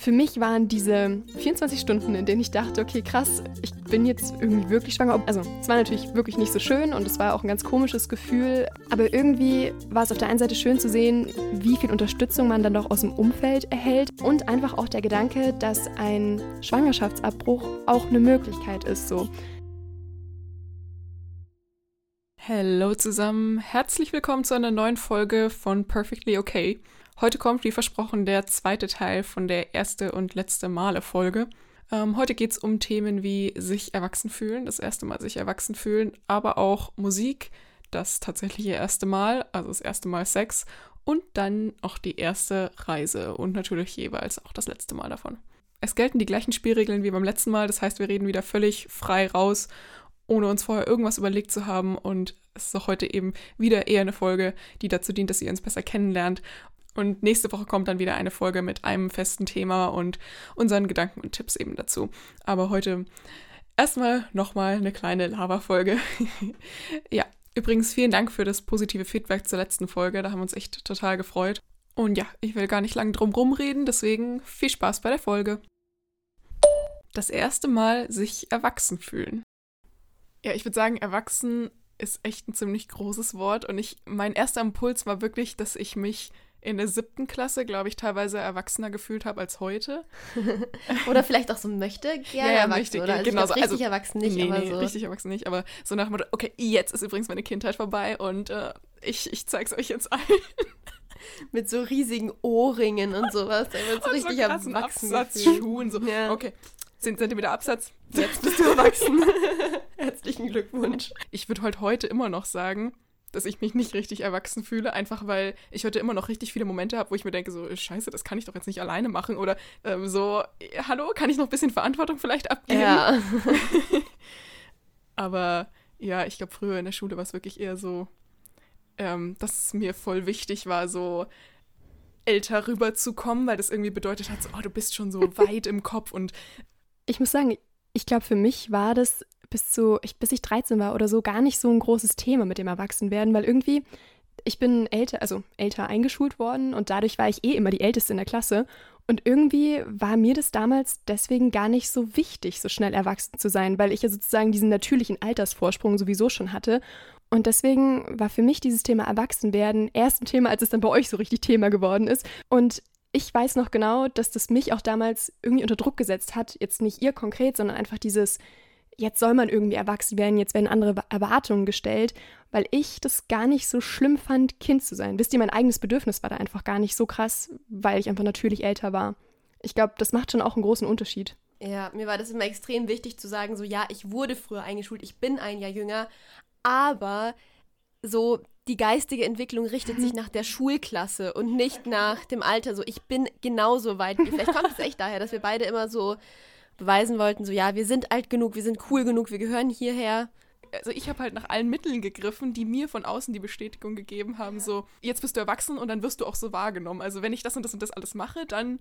Für mich waren diese 24 Stunden, in denen ich dachte, okay, krass, ich bin jetzt irgendwie wirklich schwanger. Also, es war natürlich wirklich nicht so schön und es war auch ein ganz komisches Gefühl. Aber irgendwie war es auf der einen Seite schön zu sehen, wie viel Unterstützung man dann doch aus dem Umfeld erhält und einfach auch der Gedanke, dass ein Schwangerschaftsabbruch auch eine Möglichkeit ist. So. Hallo zusammen, herzlich willkommen zu einer neuen Folge von Perfectly Okay. Heute kommt, wie versprochen, der zweite Teil von der erste und letzte Male Folge. Ähm, heute geht es um Themen wie sich erwachsen fühlen, das erste Mal sich erwachsen fühlen, aber auch Musik, das tatsächliche erste Mal, also das erste Mal Sex und dann auch die erste Reise und natürlich jeweils auch das letzte Mal davon. Es gelten die gleichen Spielregeln wie beim letzten Mal, das heißt, wir reden wieder völlig frei raus, ohne uns vorher irgendwas überlegt zu haben und es ist auch heute eben wieder eher eine Folge, die dazu dient, dass ihr uns besser kennenlernt und nächste Woche kommt dann wieder eine Folge mit einem festen Thema und unseren Gedanken und Tipps eben dazu. Aber heute erstmal nochmal eine kleine Lava-Folge. ja, übrigens vielen Dank für das positive Feedback zur letzten Folge. Da haben wir uns echt total gefreut. Und ja, ich will gar nicht lange drum rumreden, deswegen viel Spaß bei der Folge. Das erste Mal sich erwachsen fühlen. Ja, ich würde sagen, erwachsen ist echt ein ziemlich großes Wort und ich mein erster Impuls war wirklich, dass ich mich in der siebten Klasse, glaube ich, teilweise erwachsener gefühlt habe als heute. oder vielleicht auch so möchte gerne ja, ja, erwachsen, möchte, oder? Also genau so. Richtig also, erwachsen nicht, nee, aber nee, so. richtig erwachsen nicht, aber so nach dem Motto, okay, jetzt ist übrigens meine Kindheit vorbei und äh, ich, ich zeig's euch jetzt allen. Mit so riesigen Ohrringen und sowas. Wird so richtig so erwachsen Absatzschuhen, so, ja. okay. 10 cm Absatz, jetzt bist du erwachsen. Herzlichen Glückwunsch. Ich würde halt heute immer noch sagen, dass ich mich nicht richtig erwachsen fühle, einfach weil ich heute immer noch richtig viele Momente habe, wo ich mir denke, so, scheiße, das kann ich doch jetzt nicht alleine machen oder ähm, so, hallo, kann ich noch ein bisschen Verantwortung vielleicht abgeben? Ja. Aber ja, ich glaube, früher in der Schule war es wirklich eher so, ähm, dass es mir voll wichtig war, so älter rüberzukommen, weil das irgendwie bedeutet hat, so, oh, du bist schon so weit im Kopf und ich muss sagen, ich glaube, für mich war das bis zu, ich, bis ich 13 war oder so, gar nicht so ein großes Thema mit dem Erwachsenwerden, weil irgendwie, ich bin älter, also älter eingeschult worden und dadurch war ich eh immer die Älteste in der Klasse. Und irgendwie war mir das damals deswegen gar nicht so wichtig, so schnell erwachsen zu sein, weil ich ja sozusagen diesen natürlichen Altersvorsprung sowieso schon hatte. Und deswegen war für mich dieses Thema Erwachsenwerden erst ein Thema, als es dann bei euch so richtig Thema geworden ist. Und ich weiß noch genau, dass das mich auch damals irgendwie unter Druck gesetzt hat. Jetzt nicht ihr konkret, sondern einfach dieses, jetzt soll man irgendwie erwachsen werden, jetzt werden andere Erwartungen gestellt, weil ich das gar nicht so schlimm fand, Kind zu sein. Wisst ihr, mein eigenes Bedürfnis war da einfach gar nicht so krass, weil ich einfach natürlich älter war. Ich glaube, das macht schon auch einen großen Unterschied. Ja, mir war das immer extrem wichtig zu sagen, so ja, ich wurde früher eingeschult, ich bin ein Jahr jünger, aber so die geistige Entwicklung richtet sich nach der Schulklasse und nicht nach dem Alter. So, ich bin genauso weit. Vielleicht kommt es echt daher, dass wir beide immer so beweisen wollten, so ja, wir sind alt genug, wir sind cool genug, wir gehören hierher. Also ich habe halt nach allen Mitteln gegriffen, die mir von außen die Bestätigung gegeben haben, so jetzt bist du erwachsen und dann wirst du auch so wahrgenommen. Also wenn ich das und das und das alles mache, dann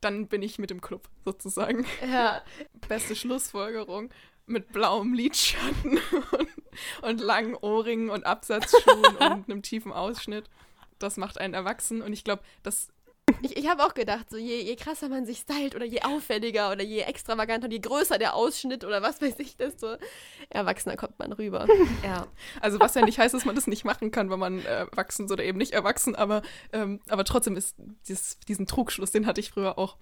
dann bin ich mit im Club sozusagen. Ja. Beste Schlussfolgerung mit blauem Lidschatten und, und langen Ohrringen und Absatzschuhen und einem tiefen Ausschnitt. Das macht einen erwachsen und ich glaube, das ich, ich habe auch gedacht, so je, je krasser man sich stylt oder je auffälliger oder je extravaganter und je größer der Ausschnitt oder was weiß ich, desto erwachsener kommt man rüber. ja. Also was ja nicht heißt, dass man das nicht machen kann, wenn man äh, erwachsen ist oder eben nicht erwachsen, aber, ähm, aber trotzdem ist dieses, diesen Trugschluss, den hatte ich früher auch.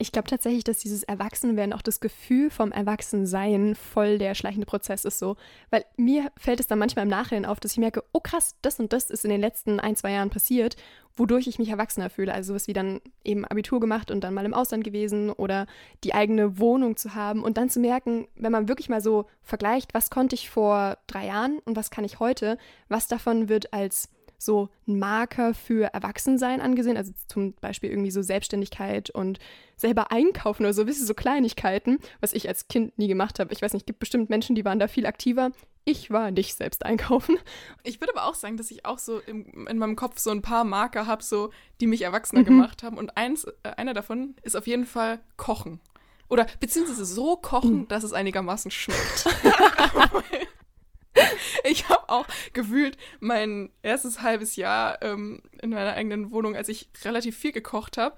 Ich glaube tatsächlich, dass dieses Erwachsenwerden, auch das Gefühl vom Erwachsensein voll der schleichende Prozess ist so. Weil mir fällt es dann manchmal im Nachhinein auf, dass ich merke, oh krass, das und das ist in den letzten ein, zwei Jahren passiert, wodurch ich mich erwachsener fühle. Also sowas wie dann eben Abitur gemacht und dann mal im Ausland gewesen oder die eigene Wohnung zu haben und dann zu merken, wenn man wirklich mal so vergleicht, was konnte ich vor drei Jahren und was kann ich heute, was davon wird als so ein Marker für Erwachsensein angesehen, also zum Beispiel irgendwie so Selbstständigkeit und selber einkaufen oder so, wisst ihr, so Kleinigkeiten, was ich als Kind nie gemacht habe. Ich weiß nicht, es gibt bestimmt Menschen, die waren da viel aktiver. Ich war nicht selbst einkaufen. Ich würde aber auch sagen, dass ich auch so im, in meinem Kopf so ein paar Marker habe, so, die mich erwachsener mhm. gemacht haben. Und eins, äh, einer davon ist auf jeden Fall Kochen. Oder beziehungsweise so kochen, mhm. dass es einigermaßen schmeckt. ich habe auch gefühlt mein erstes halbes Jahr ähm, in meiner eigenen Wohnung, als ich relativ viel gekocht habe,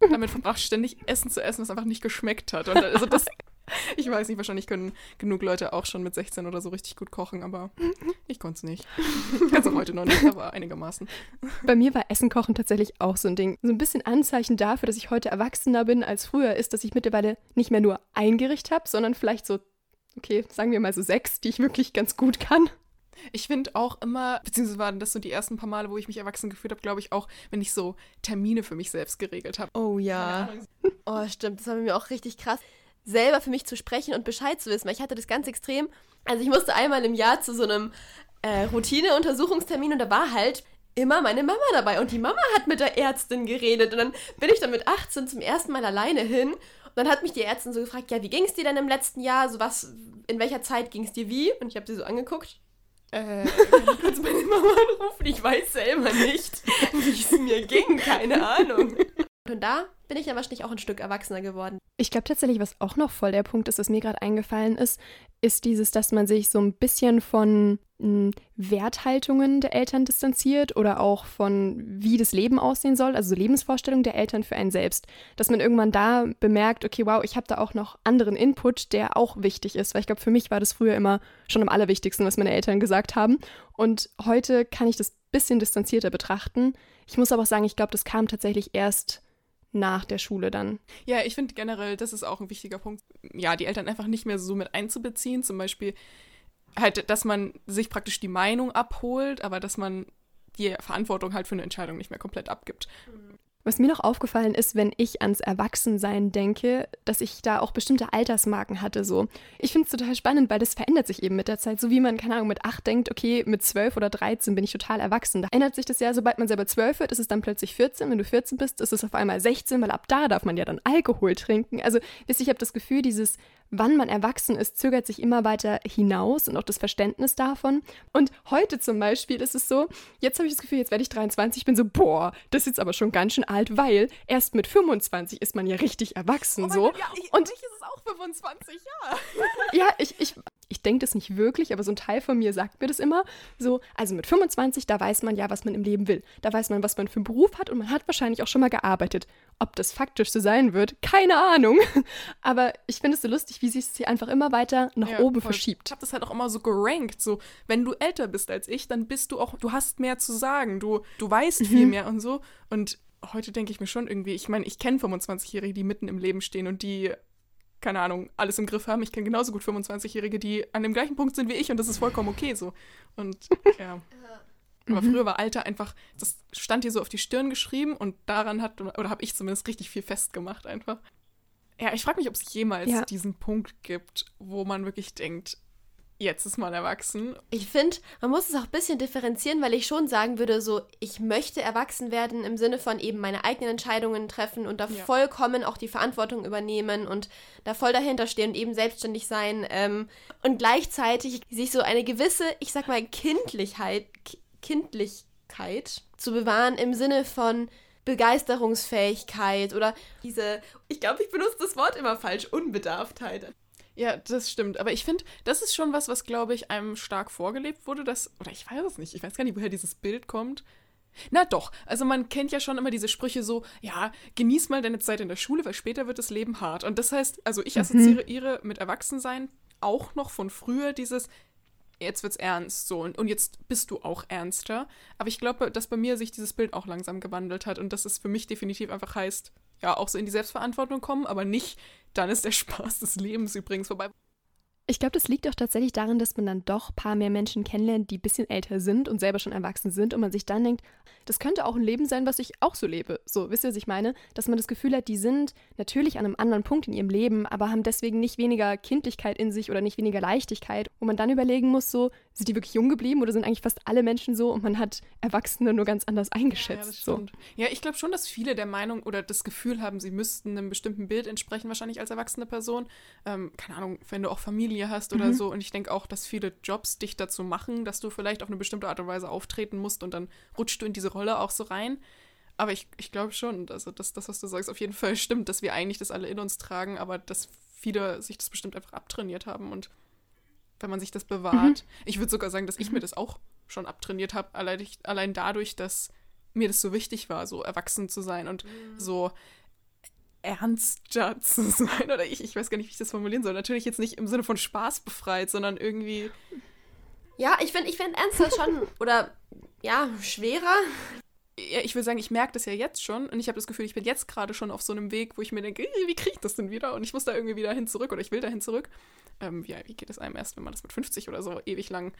damit verbracht, ständig Essen zu essen, was einfach nicht geschmeckt hat. Und also das, ich weiß nicht, wahrscheinlich können genug Leute auch schon mit 16 oder so richtig gut kochen, aber ich konnte es nicht. Also heute noch nicht, aber einigermaßen. Bei mir war Essen kochen tatsächlich auch so ein Ding. So ein bisschen Anzeichen dafür, dass ich heute erwachsener bin als früher, ist, dass ich mittlerweile nicht mehr nur ein Gericht habe, sondern vielleicht so, okay, sagen wir mal so sechs, die ich wirklich ganz gut kann. Ich finde auch immer, beziehungsweise waren das so die ersten paar Male, wo ich mich erwachsen gefühlt habe, glaube ich auch, wenn ich so Termine für mich selbst geregelt habe. Oh ja. Oh, stimmt. Das war mir auch richtig krass selber für mich zu sprechen und Bescheid zu wissen, weil ich hatte das ganz extrem. Also ich musste einmal im Jahr zu so einem äh, Routine-Untersuchungstermin und da war halt immer meine Mama dabei und die Mama hat mit der Ärztin geredet und dann bin ich dann mit 18 zum ersten Mal alleine hin dann hat mich die Ärztin so gefragt, ja, wie ging es dir denn im letzten Jahr, so was, in welcher Zeit ging es dir wie? Und ich habe sie so angeguckt. Äh, kann ich kurz meine Mama anrufen? Ich weiß selber nicht, wie es mir ging, keine Ahnung. Und da bin ich ja wahrscheinlich auch ein Stück erwachsener geworden. Ich glaube tatsächlich, was auch noch voll der Punkt ist, was mir gerade eingefallen ist, ist dieses, dass man sich so ein bisschen von hm, Werthaltungen der Eltern distanziert oder auch von wie das Leben aussehen soll, also Lebensvorstellungen der Eltern für einen selbst. Dass man irgendwann da bemerkt, okay, wow, ich habe da auch noch anderen Input, der auch wichtig ist, weil ich glaube, für mich war das früher immer schon am allerwichtigsten, was meine Eltern gesagt haben. Und heute kann ich das bisschen distanzierter betrachten. Ich muss aber auch sagen, ich glaube, das kam tatsächlich erst nach der Schule dann. Ja, ich finde generell, das ist auch ein wichtiger Punkt, ja, die Eltern einfach nicht mehr so mit einzubeziehen. Zum Beispiel halt, dass man sich praktisch die Meinung abholt, aber dass man die Verantwortung halt für eine Entscheidung nicht mehr komplett abgibt. Was mir noch aufgefallen ist, wenn ich ans Erwachsensein denke, dass ich da auch bestimmte Altersmarken hatte. So. Ich finde es total spannend, weil das verändert sich eben mit der Zeit. So wie man, keine Ahnung, mit 8 denkt, okay, mit 12 oder 13 bin ich total erwachsen. Da ändert sich das ja, sobald man selber 12 wird, ist es dann plötzlich 14. Wenn du 14 bist, ist es auf einmal 16, weil ab da darf man ja dann Alkohol trinken. Also, wisst ihr, ich habe das Gefühl, dieses wann man erwachsen ist, zögert sich immer weiter hinaus und auch das Verständnis davon. Und heute zum Beispiel ist es so, jetzt habe ich das Gefühl, jetzt werde ich 23, ich bin so, boah, das ist jetzt aber schon ganz schön alt, weil erst mit 25 ist man ja richtig erwachsen oh so. Gott, ja, ich, und ich ist es auch 25, ja. ja, ich, ich, ich denke das nicht wirklich, aber so ein Teil von mir sagt mir das immer. So, also mit 25, da weiß man ja, was man im Leben will. Da weiß man, was man für einen Beruf hat und man hat wahrscheinlich auch schon mal gearbeitet. Ob das faktisch so sein wird, keine Ahnung. Aber ich finde es so lustig, wie sich es hier einfach immer weiter nach ja, oben voll. verschiebt. Ich habe das halt auch immer so gerankt. So, wenn du älter bist als ich, dann bist du auch, du hast mehr zu sagen. Du, du weißt mhm. viel mehr und so. Und heute denke ich mir schon irgendwie, ich meine, ich kenne 25-Jährige, die mitten im Leben stehen und die keine Ahnung, alles im Griff haben. Ich kenne genauso gut 25-Jährige, die an dem gleichen Punkt sind wie ich und das ist vollkommen okay so. Und ja. Aber früher war Alter einfach, das stand hier so auf die Stirn geschrieben und daran hat, oder habe ich zumindest richtig viel festgemacht einfach. Ja, ich frage mich, ob es jemals ja. diesen Punkt gibt, wo man wirklich denkt, jetzt ist man erwachsen. Ich finde, man muss es auch ein bisschen differenzieren, weil ich schon sagen würde, so, ich möchte erwachsen werden im Sinne von eben meine eigenen Entscheidungen treffen und da ja. vollkommen auch die Verantwortung übernehmen und da voll dahinter stehen und eben selbstständig sein ähm, und gleichzeitig sich so eine gewisse, ich sag mal, Kindlichkeit, Kindlichkeit zu bewahren im Sinne von Begeisterungsfähigkeit oder diese, ich glaube, ich benutze das Wort immer falsch, Unbedarftheit. Ja, das stimmt. Aber ich finde, das ist schon was, was, glaube ich, einem stark vorgelebt wurde. Dass, oder ich weiß es nicht. Ich weiß gar nicht, woher dieses Bild kommt. Na doch, also man kennt ja schon immer diese Sprüche so, ja, genieß mal deine Zeit in der Schule, weil später wird das Leben hart. Und das heißt, also ich mhm. assoziiere mhm. mit Erwachsensein auch noch von früher dieses, jetzt wird's ernst so und, und jetzt bist du auch ernster. Aber ich glaube, dass bei mir sich dieses Bild auch langsam gewandelt hat und dass es für mich definitiv einfach heißt, ja, auch so in die Selbstverantwortung kommen, aber nicht dann ist der Spaß des Lebens übrigens vorbei. Ich glaube, das liegt auch tatsächlich daran, dass man dann doch ein paar mehr Menschen kennenlernt, die ein bisschen älter sind und selber schon erwachsen sind und man sich dann denkt, das könnte auch ein Leben sein, was ich auch so lebe. So, wisst ihr, was ich meine? Dass man das Gefühl hat, die sind natürlich an einem anderen Punkt in ihrem Leben, aber haben deswegen nicht weniger Kindlichkeit in sich oder nicht weniger Leichtigkeit. Und man dann überlegen muss, so, sind die wirklich jung geblieben oder sind eigentlich fast alle Menschen so und man hat Erwachsene nur ganz anders eingeschätzt. Ja, so. ja ich glaube schon, dass viele der Meinung oder das Gefühl haben, sie müssten einem bestimmten Bild entsprechen, wahrscheinlich als erwachsene Person. Ähm, keine Ahnung, wenn du auch Familie hast oder mhm. so. Und ich denke auch, dass viele Jobs dich dazu machen, dass du vielleicht auf eine bestimmte Art und Weise auftreten musst und dann rutscht du in diese Rolle auch so rein. Aber ich, ich glaube schon, also dass das, was du sagst, auf jeden Fall stimmt, dass wir eigentlich das alle in uns tragen, aber dass viele sich das bestimmt einfach abtrainiert haben und wenn man sich das bewahrt. Mhm. Ich würde sogar sagen, dass ich mir mhm. das auch schon abtrainiert habe, allein, allein dadurch, dass mir das so wichtig war, so erwachsen zu sein und mhm. so ernster zu sein. Oder ich, ich weiß gar nicht, wie ich das formulieren soll. Natürlich jetzt nicht im Sinne von Spaß befreit, sondern irgendwie. Ja, ich finde ich find ernster schon, oder ja, schwerer. Ja, ich will sagen, ich merke das ja jetzt schon und ich habe das Gefühl, ich bin jetzt gerade schon auf so einem Weg, wo ich mir denke, wie kriege ich das denn wieder? Und ich muss da irgendwie wieder hin zurück oder ich will da hin zurück. Ähm, ja, wie geht es einem erst, wenn man das mit 50 oder so ewig lang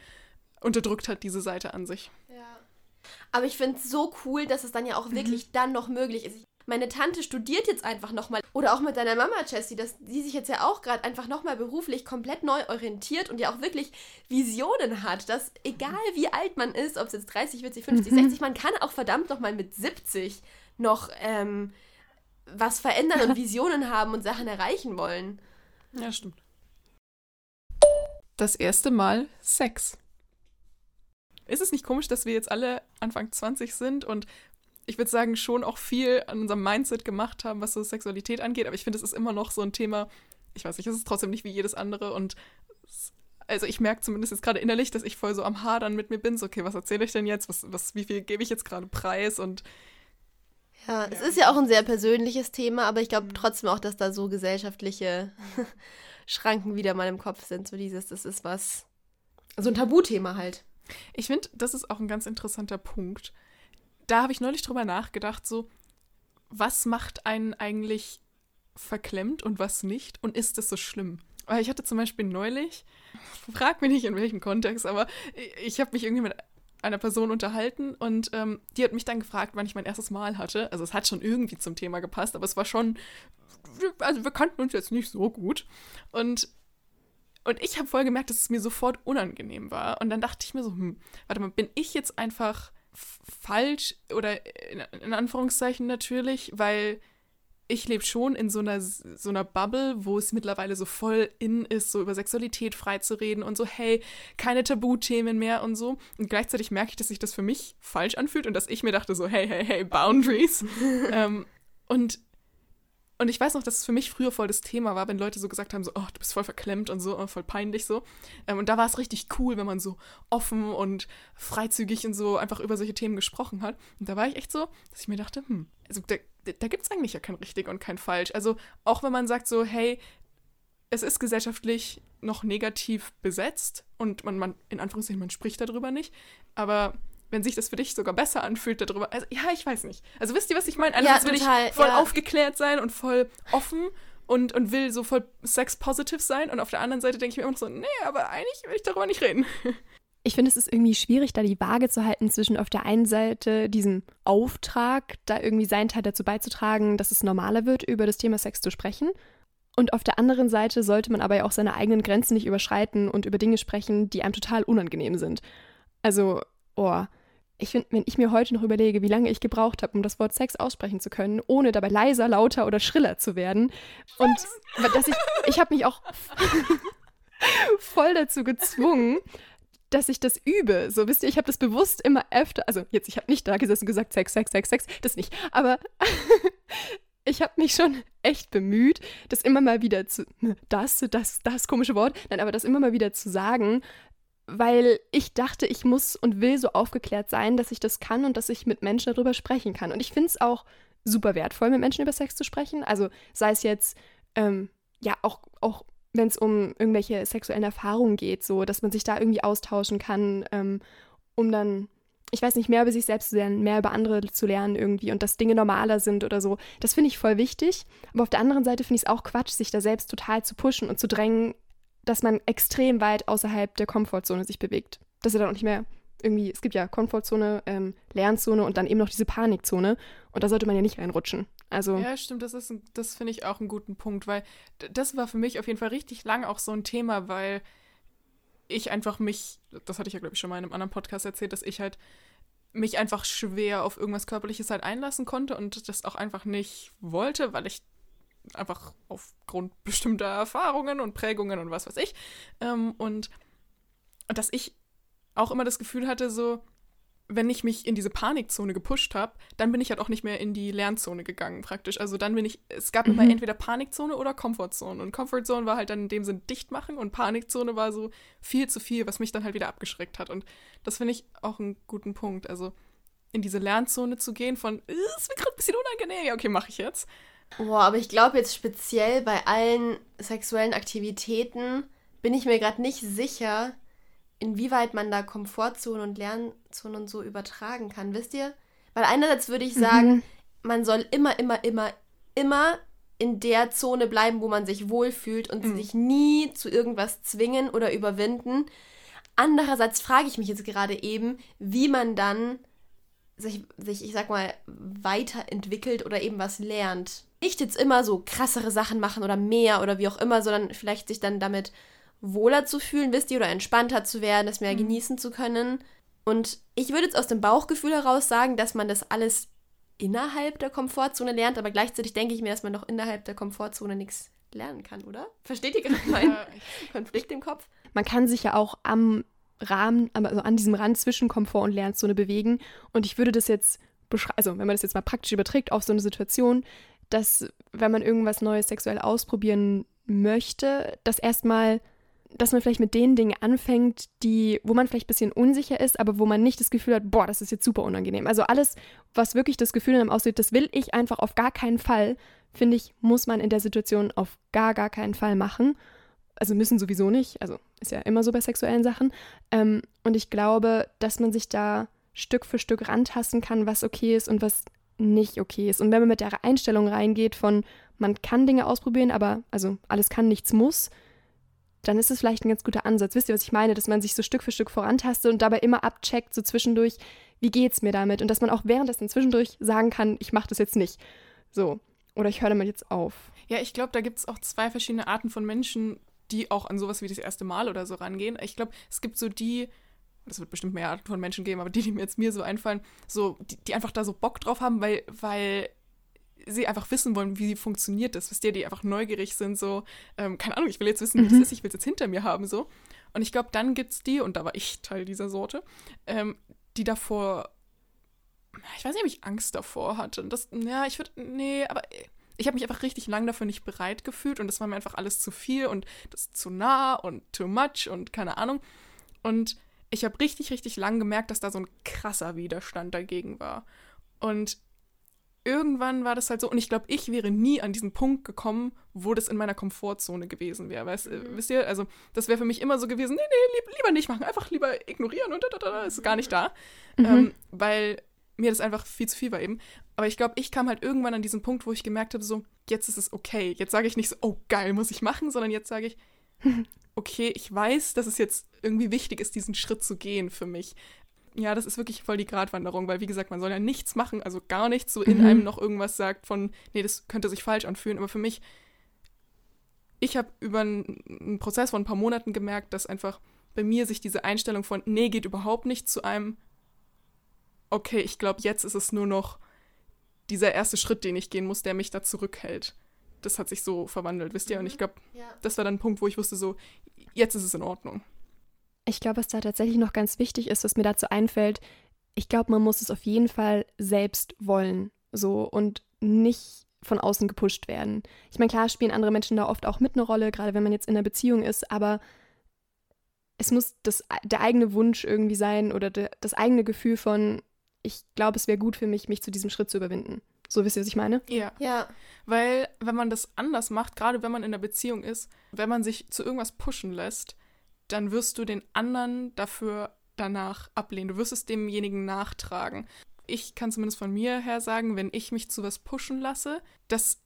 unterdrückt hat, diese Seite an sich? Ja. Aber ich finde es so cool, dass es dann ja auch wirklich mhm. dann noch möglich ist. Meine Tante studiert jetzt einfach nochmal. Oder auch mit deiner Mama, Jessie, dass die sich jetzt ja auch gerade einfach nochmal beruflich komplett neu orientiert und ja auch wirklich Visionen hat, dass egal wie alt man ist, ob es jetzt 30, 40, 50, mhm. 60, man kann auch verdammt nochmal mit 70 noch ähm, was verändern und Visionen haben und Sachen erreichen wollen. Ja, stimmt. Das erste Mal Sex. Ist es nicht komisch, dass wir jetzt alle Anfang 20 sind und ich würde sagen, schon auch viel an unserem Mindset gemacht haben, was so Sexualität angeht, aber ich finde, es ist immer noch so ein Thema, ich weiß nicht, es ist trotzdem nicht wie jedes andere. Und also ich merke zumindest jetzt gerade innerlich, dass ich voll so am Hadern mit mir bin, so okay, was erzähle ich denn jetzt, was, was, wie viel gebe ich jetzt gerade preis? Und ja, es ist ja auch ein sehr persönliches Thema, aber ich glaube mhm. trotzdem auch, dass da so gesellschaftliche Schranken wieder mal im Kopf sind, so dieses, das ist was, so ein Tabuthema halt. Ich finde, das ist auch ein ganz interessanter Punkt. Da habe ich neulich drüber nachgedacht, so, was macht einen eigentlich verklemmt und was nicht? Und ist das so schlimm? Weil ich hatte zum Beispiel neulich, frag mich nicht in welchem Kontext, aber ich habe mich irgendwie mit einer Person unterhalten und ähm, die hat mich dann gefragt, wann ich mein erstes Mal hatte. Also es hat schon irgendwie zum Thema gepasst, aber es war schon, also wir kannten uns jetzt nicht so gut. Und und ich habe voll gemerkt, dass es mir sofort unangenehm war. Und dann dachte ich mir so, hm, warte mal, bin ich jetzt einfach falsch oder in, in Anführungszeichen natürlich, weil ich lebe schon in so einer, so einer Bubble, wo es mittlerweile so voll in ist, so über Sexualität freizureden und so, hey, keine Tabuthemen mehr und so. Und gleichzeitig merke ich, dass sich das für mich falsch anfühlt und dass ich mir dachte so, hey, hey, hey, Boundaries. ähm, und und ich weiß noch, dass es für mich früher voll das Thema war, wenn Leute so gesagt haben, so, oh, du bist voll verklemmt und so, oh, voll peinlich so. Ähm, und da war es richtig cool, wenn man so offen und freizügig und so einfach über solche Themen gesprochen hat. Und da war ich echt so, dass ich mir dachte, hm, also da, da gibt es eigentlich ja kein richtig und kein falsch. Also auch wenn man sagt so, hey, es ist gesellschaftlich noch negativ besetzt und man, man in Anführungszeichen, man spricht darüber nicht, aber wenn sich das für dich sogar besser anfühlt darüber. Also, ja, ich weiß nicht. Also wisst ihr, was ich meine? Einerseits ja, will ich voll ja. aufgeklärt sein und voll offen und, und will so voll sex-positive sein. Und auf der anderen Seite denke ich mir immer noch so, nee, aber eigentlich will ich darüber nicht reden. Ich finde, es ist irgendwie schwierig, da die Waage zu halten zwischen auf der einen Seite diesem Auftrag, da irgendwie seinen Teil dazu beizutragen, dass es normaler wird, über das Thema Sex zu sprechen. Und auf der anderen Seite sollte man aber ja auch seine eigenen Grenzen nicht überschreiten und über Dinge sprechen, die einem total unangenehm sind. Also, oh, ich finde, wenn ich mir heute noch überlege, wie lange ich gebraucht habe, um das Wort Sex aussprechen zu können, ohne dabei leiser, lauter oder schriller zu werden. Und dass ich, ich habe mich auch voll dazu gezwungen, dass ich das übe. So, wisst ihr, ich habe das bewusst immer öfter, also jetzt, ich habe nicht da gesessen und gesagt, Sex, Sex, Sex, Sex, das nicht. Aber ich habe mich schon echt bemüht, das immer mal wieder zu, das, das, das komische Wort, nein, aber das immer mal wieder zu sagen, weil ich dachte, ich muss und will so aufgeklärt sein, dass ich das kann und dass ich mit Menschen darüber sprechen kann. Und ich finde es auch super wertvoll, mit Menschen über Sex zu sprechen. Also sei es jetzt, ähm, ja, auch, auch wenn es um irgendwelche sexuellen Erfahrungen geht, so, dass man sich da irgendwie austauschen kann, ähm, um dann, ich weiß nicht, mehr über sich selbst zu lernen, mehr über andere zu lernen irgendwie und dass Dinge normaler sind oder so. Das finde ich voll wichtig. Aber auf der anderen Seite finde ich es auch Quatsch, sich da selbst total zu pushen und zu drängen, dass man extrem weit außerhalb der Komfortzone sich bewegt. Dass er dann auch nicht mehr irgendwie, es gibt ja Komfortzone, ähm, Lernzone und dann eben noch diese Panikzone. Und da sollte man ja nicht reinrutschen. Also ja, stimmt, das ist, das finde ich auch einen guten Punkt, weil das war für mich auf jeden Fall richtig lang auch so ein Thema, weil ich einfach mich, das hatte ich ja glaube ich schon mal in einem anderen Podcast erzählt, dass ich halt mich einfach schwer auf irgendwas Körperliches halt einlassen konnte und das auch einfach nicht wollte, weil ich einfach aufgrund bestimmter Erfahrungen und Prägungen und was weiß ich. Ähm, und, und dass ich auch immer das Gefühl hatte, so, wenn ich mich in diese Panikzone gepusht habe, dann bin ich halt auch nicht mehr in die Lernzone gegangen, praktisch. Also dann bin ich, es gab mhm. immer entweder Panikzone oder Komfortzone. Und Komfortzone war halt dann in dem Sinn dicht machen und Panikzone war so viel zu viel, was mich dann halt wieder abgeschreckt hat. Und das finde ich auch einen guten Punkt. Also in diese Lernzone zu gehen von, es wird gerade ein bisschen unangenehm, ja, okay, mache ich jetzt Boah, aber ich glaube jetzt speziell bei allen sexuellen Aktivitäten bin ich mir gerade nicht sicher, inwieweit man da Komfortzonen und Lernzonen und so übertragen kann, wisst ihr? Weil einerseits würde ich sagen, mhm. man soll immer, immer, immer, immer in der Zone bleiben, wo man sich wohlfühlt und mhm. sich nie zu irgendwas zwingen oder überwinden. Andererseits frage ich mich jetzt gerade eben, wie man dann sich, sich, ich sag mal, weiterentwickelt oder eben was lernt. Nicht jetzt immer so krassere Sachen machen oder mehr oder wie auch immer, sondern vielleicht sich dann damit wohler zu fühlen, wisst ihr, oder entspannter zu werden, das mehr mhm. genießen zu können. Und ich würde jetzt aus dem Bauchgefühl heraus sagen, dass man das alles innerhalb der Komfortzone lernt, aber gleichzeitig denke ich mir, dass man doch innerhalb der Komfortzone nichts lernen kann, oder? Versteht ihr gerade meinen Konflikt im Kopf? Man kann sich ja auch am Rahmen, also an diesem Rand zwischen Komfort und Lernzone bewegen. Und ich würde das jetzt beschreiben, also wenn man das jetzt mal praktisch überträgt auf so eine Situation, dass wenn man irgendwas Neues sexuell ausprobieren möchte, dass erstmal dass man vielleicht mit den Dingen anfängt, die, wo man vielleicht ein bisschen unsicher ist, aber wo man nicht das Gefühl hat, boah, das ist jetzt super unangenehm. Also alles, was wirklich das Gefühl in einem aussieht, das will ich einfach auf gar keinen Fall, finde ich, muss man in der Situation auf gar, gar keinen Fall machen. Also müssen sowieso nicht, also ist ja immer so bei sexuellen Sachen. Ähm, und ich glaube, dass man sich da Stück für Stück rantasten kann, was okay ist und was nicht okay ist. Und wenn man mit der Einstellung reingeht von, man kann Dinge ausprobieren, aber also alles kann, nichts muss, dann ist es vielleicht ein ganz guter Ansatz. Wisst ihr, was ich meine? Dass man sich so Stück für Stück vorantastet und dabei immer abcheckt, so zwischendurch, wie geht's mir damit? Und dass man auch währenddessen zwischendurch sagen kann, ich mache das jetzt nicht. So. Oder ich höre damit jetzt auf. Ja, ich glaube, da gibt es auch zwei verschiedene Arten von Menschen, die auch an sowas wie das erste Mal oder so rangehen. Ich glaube, es gibt so die, es wird bestimmt mehr Arten von Menschen geben, aber die, die mir jetzt mir so einfallen, so, die, die einfach da so Bock drauf haben, weil, weil sie einfach wissen wollen, wie funktioniert das, wisst ihr, die einfach neugierig sind, so, ähm, keine Ahnung, ich will jetzt wissen, wie mhm. das ist, ich will es jetzt hinter mir haben, so. Und ich glaube, dann gibt es die, und da war ich Teil dieser Sorte, ähm, die davor, ich weiß nicht, ob ich Angst davor hatte. Und das, ja, ich würde, nee, aber ich habe mich einfach richtig lang dafür nicht bereit gefühlt und das war mir einfach alles zu viel und das ist zu nah und too much und keine Ahnung. Und ich habe richtig, richtig lang gemerkt, dass da so ein krasser Widerstand dagegen war. Und irgendwann war das halt so, und ich glaube, ich wäre nie an diesen Punkt gekommen, wo das in meiner Komfortzone gewesen wäre. Weißt, mhm. Wisst ihr, also das wäre für mich immer so gewesen, nee, nee, lieb, lieber nicht machen, einfach lieber ignorieren und da, da, da, ist gar nicht da. Mhm. Ähm, weil mir das einfach viel zu viel war eben. Aber ich glaube, ich kam halt irgendwann an diesen Punkt, wo ich gemerkt habe, so, jetzt ist es okay. Jetzt sage ich nicht so, oh geil, muss ich machen, sondern jetzt sage ich, okay, ich weiß, dass es jetzt irgendwie wichtig ist, diesen Schritt zu gehen für mich ja, das ist wirklich voll die Gratwanderung, weil wie gesagt, man soll ja nichts machen, also gar nichts, so in mhm. einem noch irgendwas sagt von, nee, das könnte sich falsch anfühlen. Aber für mich, ich habe über einen Prozess von ein paar Monaten gemerkt, dass einfach bei mir sich diese Einstellung von, nee, geht überhaupt nicht zu einem, okay, ich glaube, jetzt ist es nur noch dieser erste Schritt, den ich gehen muss, der mich da zurückhält. Das hat sich so verwandelt, wisst ihr? Mhm. Und ich glaube, ja. das war dann ein Punkt, wo ich wusste, so, jetzt ist es in Ordnung. Ich glaube, was da tatsächlich noch ganz wichtig ist, was mir dazu einfällt, ich glaube, man muss es auf jeden Fall selbst wollen. So und nicht von außen gepusht werden. Ich meine, klar spielen andere Menschen da oft auch mit eine Rolle, gerade wenn man jetzt in einer Beziehung ist, aber es muss das, der eigene Wunsch irgendwie sein oder de, das eigene Gefühl von, ich glaube, es wäre gut für mich, mich zu diesem Schritt zu überwinden. So wisst ihr, was ich meine? Ja. Ja. Weil, wenn man das anders macht, gerade wenn man in einer Beziehung ist, wenn man sich zu irgendwas pushen lässt, dann wirst du den anderen dafür danach ablehnen. Du wirst es demjenigen nachtragen. Ich kann zumindest von mir her sagen, wenn ich mich zu was pushen lasse, dass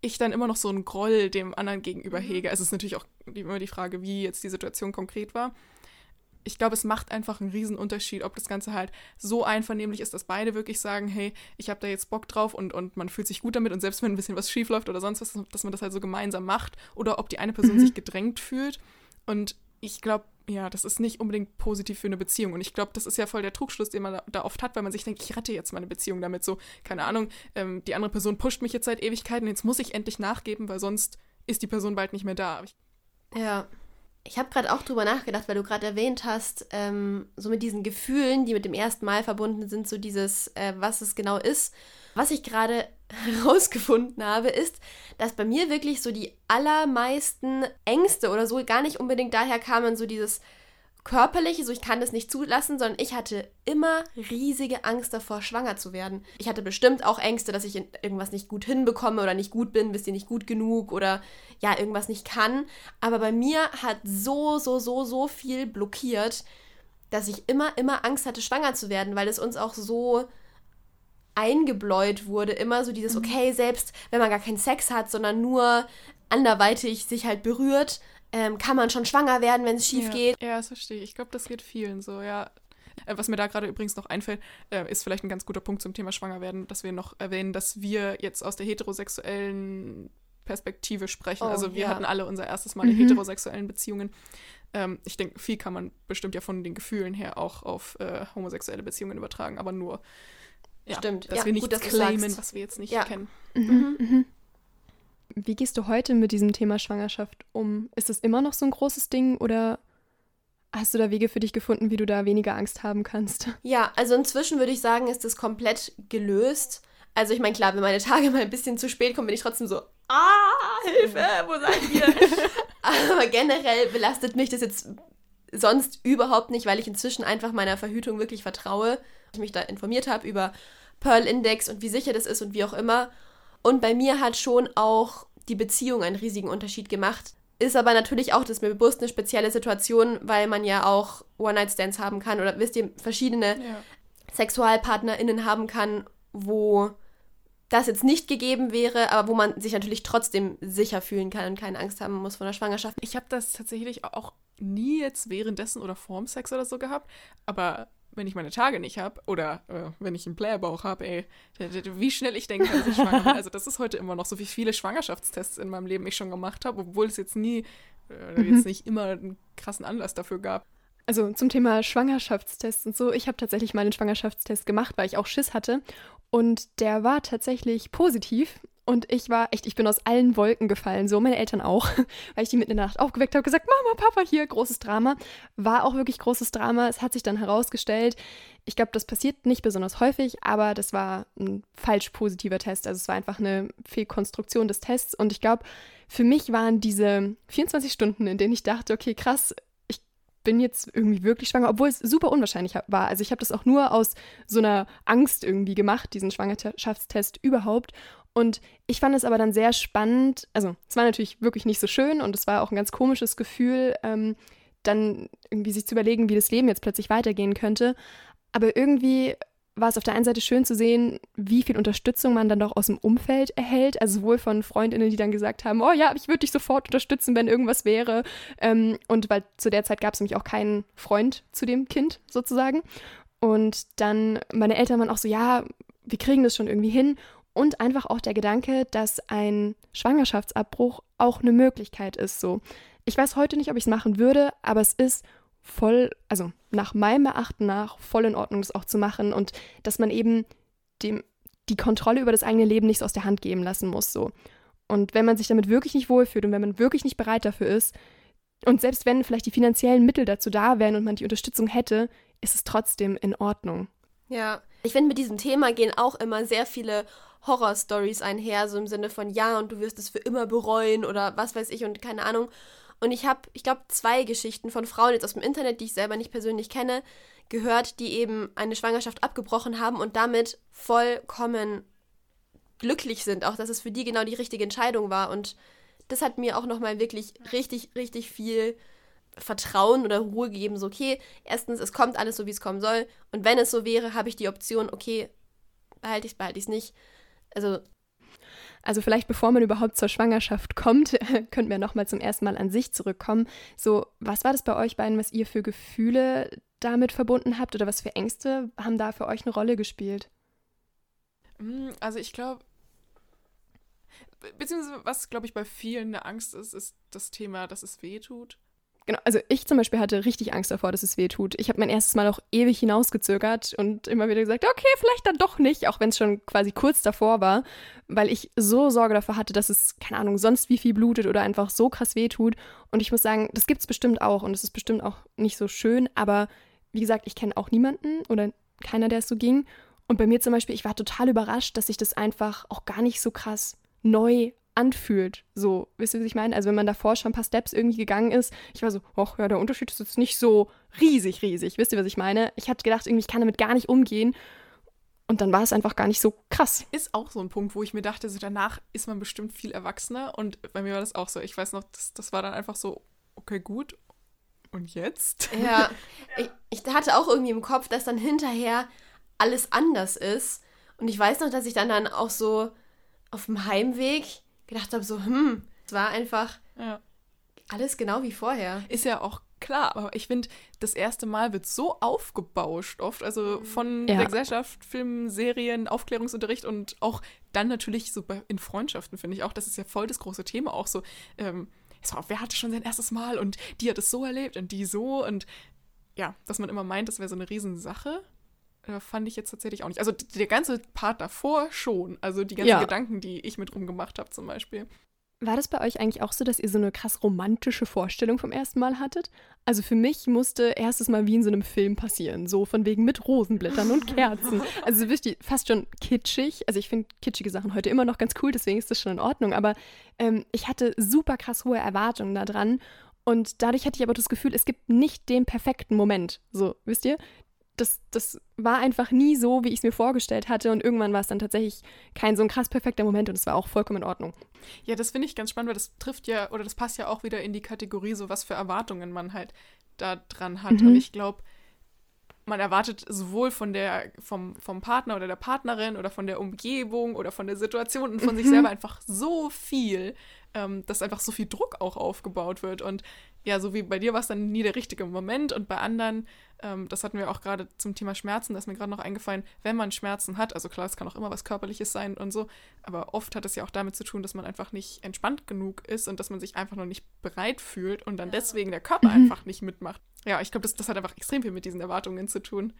ich dann immer noch so einen Groll dem anderen gegenüber mhm. hege. Es ist natürlich auch immer die Frage, wie jetzt die Situation konkret war. Ich glaube, es macht einfach einen riesen Unterschied, ob das Ganze halt so einvernehmlich ist, dass beide wirklich sagen, hey, ich habe da jetzt Bock drauf und, und man fühlt sich gut damit und selbst wenn ein bisschen was schief läuft oder sonst was, dass man das halt so gemeinsam macht oder ob die eine Person mhm. sich gedrängt fühlt. Und ich glaube, ja, das ist nicht unbedingt positiv für eine Beziehung. Und ich glaube, das ist ja voll der Trugschluss, den man da, oft hat, weil man sich denkt, ich rette jetzt meine Beziehung damit. So, keine Ahnung, ähm, die andere Person pusht mich jetzt seit Ewigkeiten, jetzt muss ich endlich nachgeben, weil sonst ist die Person bald nicht mehr da. ja. Ich habe gerade auch drüber nachgedacht, weil du gerade erwähnt hast, ähm, so mit diesen Gefühlen, die mit dem ersten Mal verbunden sind, so dieses, äh, was es genau ist. Was ich gerade herausgefunden habe, ist, dass bei mir wirklich so die allermeisten Ängste oder so gar nicht unbedingt daher kamen, so dieses körperlich, so ich kann das nicht zulassen, sondern ich hatte immer riesige Angst davor, schwanger zu werden. Ich hatte bestimmt auch Ängste, dass ich irgendwas nicht gut hinbekomme oder nicht gut bin, wisst ihr nicht gut genug oder ja, irgendwas nicht kann. Aber bei mir hat so, so, so, so viel blockiert, dass ich immer, immer Angst hatte, schwanger zu werden, weil es uns auch so eingebläut wurde, immer so dieses, mhm. okay, selbst wenn man gar keinen Sex hat, sondern nur anderweitig sich halt berührt, ähm, kann man schon schwanger werden, wenn es schief ja. geht. Ja, das verstehe ich. Ich glaube, das geht vielen so, ja. Äh, was mir da gerade übrigens noch einfällt, äh, ist vielleicht ein ganz guter Punkt zum Thema Schwangerwerden, dass wir noch erwähnen, dass wir jetzt aus der heterosexuellen Perspektive sprechen. Oh, also wir ja. hatten alle unser erstes Mal in mhm. heterosexuellen Beziehungen. Ähm, ich denke, viel kann man bestimmt ja von den Gefühlen her auch auf äh, homosexuelle Beziehungen übertragen, aber nur, ja, Stimmt. dass ja, wir nichts claimen, was wir jetzt nicht kennen. Mhm. Mhm. Wie gehst du heute mit diesem Thema Schwangerschaft um? Ist es immer noch so ein großes Ding oder hast du da Wege für dich gefunden, wie du da weniger Angst haben kannst? Ja, also inzwischen würde ich sagen, ist das komplett gelöst. Also ich meine, klar, wenn meine Tage mal ein bisschen zu spät kommen, bin ich trotzdem so, ah, Hilfe, wo seid ihr? Aber generell belastet mich das jetzt sonst überhaupt nicht, weil ich inzwischen einfach meiner Verhütung wirklich vertraue. Ich mich da informiert habe über Pearl Index und wie sicher das ist und wie auch immer. Und bei mir hat schon auch die Beziehung einen riesigen Unterschied gemacht. Ist aber natürlich auch, das ist mir bewusst, eine spezielle Situation, weil man ja auch One-Night-Stands haben kann oder wisst ihr, verschiedene ja. SexualpartnerInnen haben kann, wo das jetzt nicht gegeben wäre, aber wo man sich natürlich trotzdem sicher fühlen kann und keine Angst haben muss vor der Schwangerschaft. Ich habe das tatsächlich auch nie jetzt währenddessen oder vorm Sex oder so gehabt, aber wenn ich meine Tage nicht habe oder äh, wenn ich einen Playerbauch habe, ey, wie schnell ich denke, dass ich schwanger bin. Also das ist heute immer noch so, wie viele Schwangerschaftstests in meinem Leben ich schon gemacht habe, obwohl es jetzt nie, äh, mhm. jetzt nicht immer einen krassen Anlass dafür gab. Also zum Thema Schwangerschaftstests und so, ich habe tatsächlich mal einen Schwangerschaftstest gemacht, weil ich auch Schiss hatte. Und der war tatsächlich positiv. Und ich war echt, ich bin aus allen Wolken gefallen, so meine Eltern auch, weil ich die mitten in der Nacht aufgeweckt habe, gesagt, Mama, Papa, hier, großes Drama. War auch wirklich großes Drama. Es hat sich dann herausgestellt, ich glaube, das passiert nicht besonders häufig, aber das war ein falsch positiver Test. Also es war einfach eine Fehlkonstruktion des Tests. Und ich glaube, für mich waren diese 24 Stunden, in denen ich dachte, okay, krass, bin jetzt irgendwie wirklich schwanger, obwohl es super unwahrscheinlich war. Also ich habe das auch nur aus so einer Angst irgendwie gemacht, diesen Schwangerschaftstest überhaupt. Und ich fand es aber dann sehr spannend. Also es war natürlich wirklich nicht so schön und es war auch ein ganz komisches Gefühl, ähm, dann irgendwie sich zu überlegen, wie das Leben jetzt plötzlich weitergehen könnte. Aber irgendwie war es auf der einen Seite schön zu sehen, wie viel Unterstützung man dann doch aus dem Umfeld erhält. Also sowohl von Freundinnen, die dann gesagt haben, oh ja, ich würde dich sofort unterstützen, wenn irgendwas wäre. Ähm, und weil zu der Zeit gab es nämlich auch keinen Freund zu dem Kind sozusagen. Und dann meine Eltern waren auch so, ja, wir kriegen das schon irgendwie hin. Und einfach auch der Gedanke, dass ein Schwangerschaftsabbruch auch eine Möglichkeit ist. So, ich weiß heute nicht, ob ich es machen würde, aber es ist voll, also nach meinem Erachten nach voll in Ordnung, das auch zu machen und dass man eben dem, die Kontrolle über das eigene Leben nicht so aus der Hand geben lassen muss. So. Und wenn man sich damit wirklich nicht wohlfühlt und wenn man wirklich nicht bereit dafür ist, und selbst wenn vielleicht die finanziellen Mittel dazu da wären und man die Unterstützung hätte, ist es trotzdem in Ordnung. Ja, ich finde, mit diesem Thema gehen auch immer sehr viele Horror-Stories einher, so im Sinne von, ja, und du wirst es für immer bereuen oder was weiß ich und keine Ahnung. Und ich habe, ich glaube, zwei Geschichten von Frauen jetzt aus dem Internet, die ich selber nicht persönlich kenne, gehört, die eben eine Schwangerschaft abgebrochen haben und damit vollkommen glücklich sind, auch dass es für die genau die richtige Entscheidung war. Und das hat mir auch nochmal wirklich richtig, richtig viel Vertrauen oder Ruhe gegeben. So, okay, erstens, es kommt alles so, wie es kommen soll. Und wenn es so wäre, habe ich die Option, okay, behalte ich es, behalte ich es nicht. Also also vielleicht bevor man überhaupt zur Schwangerschaft kommt, könnten wir nochmal zum ersten Mal an sich zurückkommen. So, was war das bei euch beiden, was ihr für Gefühle damit verbunden habt oder was für Ängste haben da für euch eine Rolle gespielt? Mm, also ich glaube, beziehungsweise was, glaube ich, bei vielen eine Angst ist, ist das Thema, dass es weh tut. Genau, also ich zum Beispiel hatte richtig Angst davor, dass es weh tut. Ich habe mein erstes Mal auch ewig hinausgezögert und immer wieder gesagt, okay, vielleicht dann doch nicht, auch wenn es schon quasi kurz davor war, weil ich so Sorge davor hatte, dass es, keine Ahnung, sonst wie viel blutet oder einfach so krass weh tut. Und ich muss sagen, das gibt es bestimmt auch und es ist bestimmt auch nicht so schön, aber wie gesagt, ich kenne auch niemanden oder keiner, der es so ging. Und bei mir zum Beispiel, ich war total überrascht, dass sich das einfach auch gar nicht so krass neu anfühlt. So, wisst ihr, was ich meine? Also wenn man davor schon ein paar Steps irgendwie gegangen ist, ich war so, ach ja, der Unterschied ist jetzt nicht so riesig, riesig. Wisst ihr, was ich meine? Ich hatte gedacht, irgendwie, ich kann damit gar nicht umgehen. Und dann war es einfach gar nicht so krass. Ist auch so ein Punkt, wo ich mir dachte, so danach ist man bestimmt viel erwachsener. Und bei mir war das auch so. Ich weiß noch, das, das war dann einfach so, okay, gut. Und jetzt? Ja, ich, ich hatte auch irgendwie im Kopf, dass dann hinterher alles anders ist. Und ich weiß noch, dass ich dann dann auch so auf dem Heimweg gedacht habe, so, hm, es war einfach Ja. alles genau wie vorher. Ist ja auch klar, aber ich finde, das erste Mal wird so aufgebauscht oft. Also von Ja. der Gesellschaft, Filmen, Serien, Aufklärungsunterricht und auch dann natürlich so bei, in Freundschaften, finde ich auch, das ist ja voll das große Thema auch so. Ähm, so, wer hatte schon sein erstes Mal und die hat es so erlebt und die so und ja, dass man immer meint, das wäre so eine Riesensache. Äh, Fand ich jetzt tatsächlich auch nicht. Also der ganze Part davor schon. Also die ganzen Ja. Gedanken, die ich mit rumgemacht habe zum Beispiel. War das bei euch eigentlich auch so, dass ihr so eine krass romantische Vorstellung vom ersten Mal hattet? Also für mich musste erstes Mal wie in so einem Film passieren. So von wegen mit Rosenblättern und Kerzen. Also wirklich fast schon kitschig. Also ich finde kitschige Sachen heute immer noch ganz cool, deswegen ist das schon in Ordnung. Aber ähm, ich hatte super krass hohe Erwartungen daran. Und dadurch hatte ich aber das Gefühl, es gibt nicht den perfekten Moment. So, wisst ihr? Das, das war einfach nie so, wie ich es mir vorgestellt hatte. Und irgendwann war es dann tatsächlich kein so ein krass perfekter Moment und es war auch vollkommen in Ordnung. Ja, das finde ich ganz spannend, weil das trifft ja, oder das passt ja auch wieder in die Kategorie, so was für Erwartungen man halt da dran hat. Mhm. Und ich glaube, man erwartet sowohl von der, vom, vom Partner oder der Partnerin oder von der Umgebung oder von der Situation und von sich Mhm. selber einfach so viel, ähm, dass einfach so viel Druck auch aufgebaut wird. Und ja, so wie bei dir war es dann nie der richtige Moment und bei anderen, ähm, das hatten wir auch gerade zum Thema Schmerzen, da ist mir gerade noch eingefallen, wenn man Schmerzen hat, also klar, es kann auch immer was Körperliches sein und so, aber oft hat es ja auch damit zu tun, dass man einfach nicht entspannt genug ist und dass man sich einfach noch nicht bereit fühlt und dann deswegen der Körper Mhm. einfach nicht mitmacht. Ja, ich glaube, das, das hat einfach extrem viel mit diesen Erwartungen zu tun.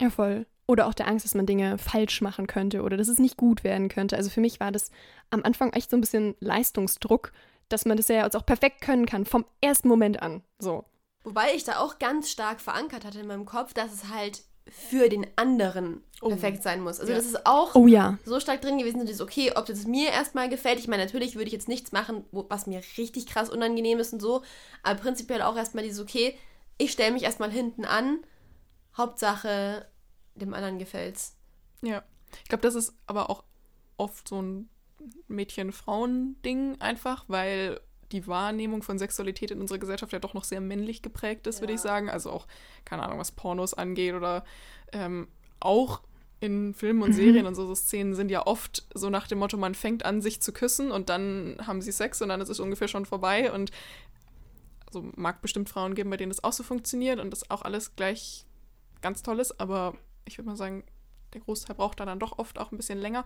Ja, voll. Oder auch der Angst, dass man Dinge falsch machen könnte oder dass es nicht gut werden könnte. Also für mich war das am Anfang echt so ein bisschen Leistungsdruck, dass man das ja jetzt auch perfekt können kann, vom ersten Moment an. So. Wobei ich da auch ganz stark verankert hatte in meinem Kopf, dass es halt für den anderen Oh. perfekt sein muss. Also Ja. das ist auch Oh ja. so stark drin gewesen, dass es okay, ob das mir erstmal gefällt. Ich meine, natürlich würde ich jetzt nichts machen, wo, was mir richtig krass unangenehm ist und so, aber prinzipiell auch erstmal dieses okay, ich stelle mich erstmal hinten an. Hauptsache, dem anderen gefällt's. Ja. Ich glaube, das ist aber auch oft so ein Mädchen-Frauen-Ding einfach, weil die Wahrnehmung von Sexualität in unserer Gesellschaft ja doch noch sehr männlich geprägt ist, würde Ja. ich sagen. Also auch, keine Ahnung, was Pornos angeht oder ähm, auch in Filmen und Serien und so, so Szenen sind ja oft so nach dem Motto, man fängt an, sich zu küssen und dann haben sie Sex und dann ist es ungefähr schon vorbei und also mag bestimmt Frauen geben, bei denen das auch so funktioniert und das auch alles gleich ganz toll ist, aber ich würde mal sagen, der Großteil braucht da dann doch oft auch ein bisschen länger.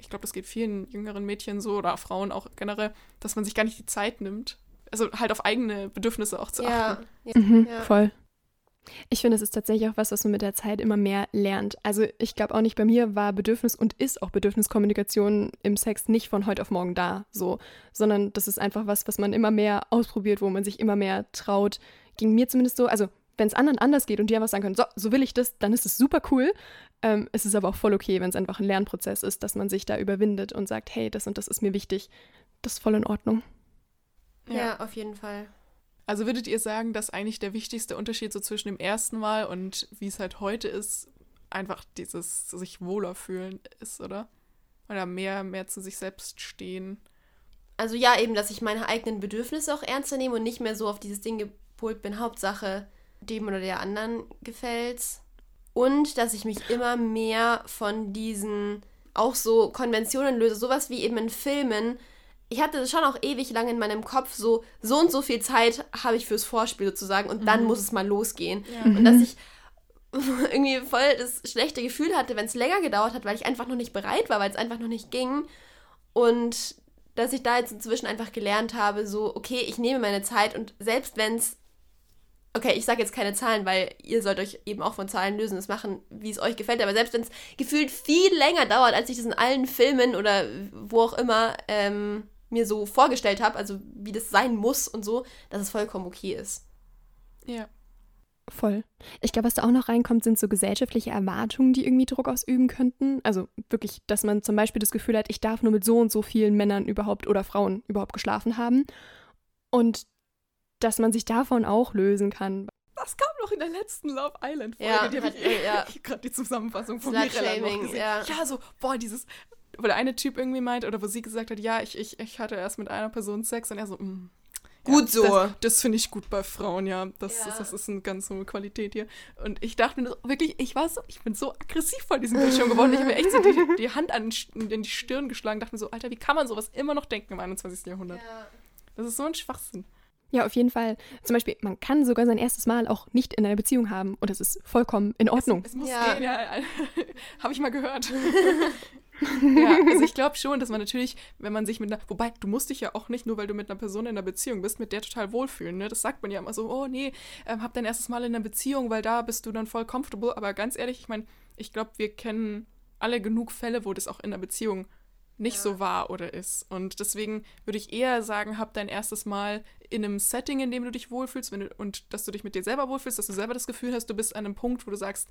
Ich glaube, das geht vielen jüngeren Mädchen so oder Frauen auch generell, dass man sich gar nicht die Zeit nimmt. Also halt auf eigene Bedürfnisse auch zu Ja, achten. ja, Mhm, ja. Voll. Ich finde, es ist tatsächlich auch was, was man mit der Zeit immer mehr lernt. Also ich glaube auch nicht, bei mir war Bedürfnis und ist auch Bedürfniskommunikation im Sex nicht von heute auf morgen da, so, sondern das ist einfach was, was man immer mehr ausprobiert, wo man sich immer mehr traut. Ging mir zumindest so, also wenn es anderen anders geht und die einfach sagen können, so, so will ich das, dann ist es super cool. Ähm, es ist aber auch voll okay, wenn es einfach ein Lernprozess ist, dass man sich da überwindet und sagt, hey, das und das ist mir wichtig. Das ist voll in Ordnung. ja, auf jeden Fall. Also würdet ihr sagen, dass eigentlich der wichtigste Unterschied so zwischen dem ersten Mal und wie es halt heute ist, einfach dieses sich wohler fühlen ist, oder? Oder mehr, mehr zu sich selbst stehen. Also ja, eben, dass ich meine eigenen Bedürfnisse auch ernster nehme und nicht mehr so auf dieses Ding gepolt bin, Hauptsache dem oder der anderen gefällt's. Und dass ich mich immer mehr von diesen auch so Konventionen löse, sowas wie eben in Filmen. Ich hatte das schon auch ewig lang in meinem Kopf, so so und so viel Zeit habe ich fürs Vorspiel sozusagen und dann Mhm. muss es mal losgehen. Ja. Und dass ich irgendwie voll das schlechte Gefühl hatte, wenn es länger gedauert hat, weil ich einfach noch nicht bereit war, weil es einfach noch nicht ging. Und dass ich da jetzt inzwischen einfach gelernt habe, so, okay, ich nehme meine Zeit und selbst wenn es, okay, ich sage jetzt keine Zahlen, weil ihr sollt euch eben auch von Zahlen lösen, das machen, wie es euch gefällt, aber selbst wenn es gefühlt viel länger dauert, als ich das in allen Filmen oder wo auch immer ähm, mir so vorgestellt habe, also wie das sein muss und so, dass es vollkommen okay ist. Ja. Voll. Ich glaube, was da auch noch reinkommt, sind so gesellschaftliche Erwartungen, die irgendwie Druck ausüben könnten. Also wirklich, dass man zum Beispiel das Gefühl hat, ich darf nur mit so und so vielen Männern überhaupt oder Frauen überhaupt geschlafen haben. Und dass man sich davon auch lösen kann. Das kam noch in der letzten Love Island Folge. Ja, die habe ich, ja. ich gerade die Zusammenfassung von Mirella noch Shaming, gesehen. ja. ja, so, boah, dieses, wo der eine Typ irgendwie meint, oder wo sie gesagt hat, ja, ich, ich, ich hatte erst mit einer Person Sex und er so, mm, Gut so. Das, das finde ich gut bei Frauen, ja. Das, Ja. Ist, das ist eine ganz hohe Qualität hier. Und ich dachte mir so, wirklich, ich war so, ich bin so aggressiv vor diesem Bildschirm geworden. Ich habe mir echt so die, die Hand an, in die Stirn geschlagen, dachte mir so, Alter, wie kann man sowas immer noch denken im 21. Jahrhundert? Das ist so ein Schwachsinn. Ja, auf jeden Fall. Zum Beispiel, man kann sogar sein erstes Mal auch nicht in einer Beziehung haben und das ist vollkommen in Ordnung. Es muss Ja. gehen, ja. Habe ich mal gehört. ja, also ich glaube schon, dass man natürlich, wenn man sich mit einer, wobei du musst dich ja auch nicht, nur weil du mit einer Person in einer Beziehung bist, mit der total wohlfühlen, ne? Das sagt man ja immer so, oh nee, ähm, hab dein erstes Mal in einer Beziehung, weil da bist du dann voll comfortable. Aber ganz ehrlich, ich meine, ich glaube, wir kennen alle genug Fälle, wo das auch in einer Beziehung nicht so war oder ist. Und deswegen würde ich eher sagen, hab dein erstes Mal in einem Setting, in dem du dich wohlfühlst wenn du, und dass du dich mit dir selber wohlfühlst, dass du selber das Gefühl hast, du bist an einem Punkt, wo du sagst,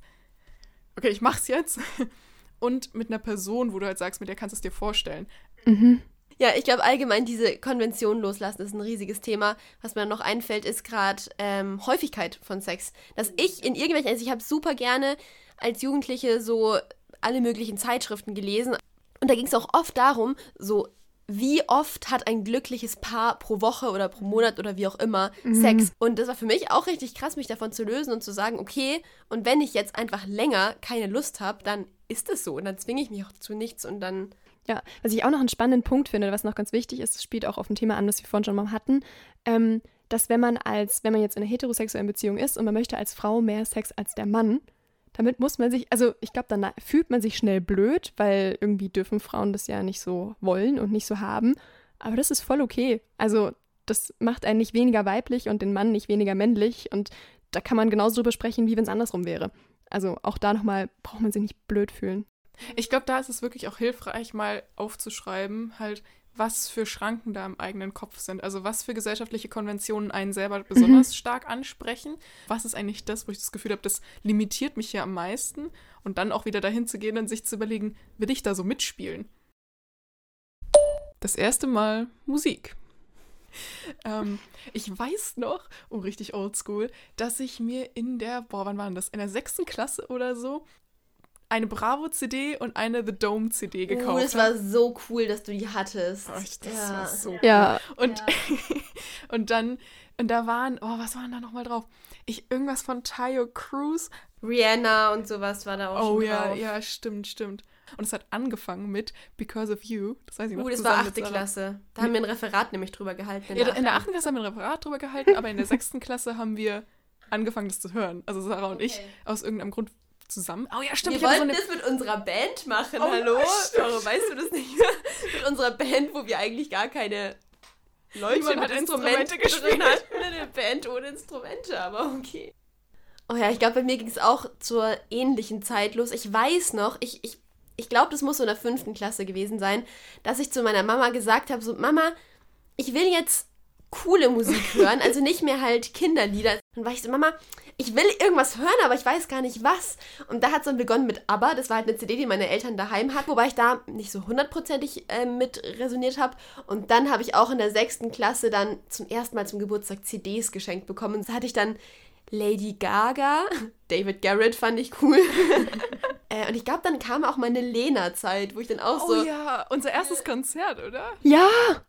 okay, ich mach's jetzt. Und mit einer Person, wo du halt sagst, mit der kannst du es dir vorstellen. Mhm. Ja, ich glaube allgemein diese Konvention loslassen ist ein riesiges Thema. Was mir noch einfällt, ist gerade ähm, Häufigkeit von Sex. Dass ich in irgendwelchen, also ich habe super gerne als Jugendliche so alle möglichen Zeitschriften gelesen. Und da ging es auch oft darum, so wie oft hat ein glückliches Paar pro Woche oder pro Monat oder wie auch immer Sex. Und das war für mich auch richtig krass, mich davon zu lösen und zu sagen, okay, und wenn ich jetzt einfach länger keine Lust habe, dann ist es so. Und dann zwinge ich mich auch zu nichts und dann Ja, was ich auch noch einen spannenden Punkt finde, was noch ganz wichtig ist, spielt auch auf ein Thema an, das wir vorhin schon mal hatten, ähm, dass wenn man als, wenn man jetzt in einer heterosexuellen Beziehung ist und man möchte als Frau mehr Sex als der Mann, damit muss man sich, also ich glaube, dann fühlt man sich schnell blöd, weil irgendwie dürfen Frauen das ja nicht so wollen und nicht so haben. Aber das ist voll okay. Also das macht einen nicht weniger weiblich und den Mann nicht weniger männlich und da kann man genauso drüber sprechen, wie wenn es andersrum wäre. Also auch da nochmal braucht man sich nicht blöd fühlen. Ich glaube, da ist es wirklich auch hilfreich, mal aufzuschreiben, halt, was für Schranken da im eigenen Kopf sind. Also was für gesellschaftliche Konventionen einen selber besonders stark ansprechen. Was ist eigentlich das, wo ich das Gefühl habe, das limitiert mich ja am meisten. Und dann auch wieder dahin zu gehen und sich zu überlegen, will ich da so mitspielen? Das erste Mal Musik. Ähm, ich weiß noch, oh richtig oldschool, dass ich mir in der, boah, wann war denn das? In der sechsten Klasse oder so, eine Bravo-CD und eine The Dome-CD Uh, gekauft das war so cool, dass du die hattest. Oh, ich, das ja. war so cool. Ja, Und, und dann, und da waren, oh, was waren da nochmal drauf? Ich, irgendwas von Tayo Cruz. Rihanna und sowas war da auch Oh schon ja, drauf. ja, stimmt, stimmt. Und es hat angefangen mit Because of You. Das weiß ich noch. Uh, das war zusammen mit achte Sarah. Klasse. Da haben wir ein Referat nämlich drüber gehalten. Ja, in der achten Klasse haben wir ein Referat drüber gehalten, aber in der sechsten Klasse haben wir angefangen, das zu hören. Also Sarah und ich Okay. aus irgendeinem Grund zusammen. Oh ja, stimmt. Wir ich hatte so wollten eine, das mit unserer Band machen, Oh, hallo? Warum weißt du das nicht? mit unserer Band, wo wir eigentlich gar keine Leute Niemand mit Instrumente gespielt. hatten. Eine Band ohne Instrumente, aber okay. Oh ja, ich glaube, bei mir ging es auch zur ähnlichen Zeit los. Ich weiß noch, ich, ich, ich glaube, das muss so in der fünften Klasse gewesen sein, dass ich zu meiner Mama gesagt habe, so, Mama, ich will jetzt coole Musik hören, also nicht mehr halt Kinderlieder. Dann war ich so, Mama, ich will irgendwas hören, aber ich weiß gar nicht was. Und da hat es dann begonnen mit ABBA. Das war halt eine CD, die meine Eltern daheim hatten, wobei ich da nicht so hundertprozentig äh, mit resoniert habe. Und dann habe ich auch in der sechsten Klasse dann zum ersten Mal zum Geburtstag CDs geschenkt bekommen. Da hatte ich dann Lady Gaga, David Garrett fand ich cool. äh, und ich glaube, dann kam auch meine Lena-Zeit, wo ich dann auch oh so. ja, unser erstes Konzert, oder? ja,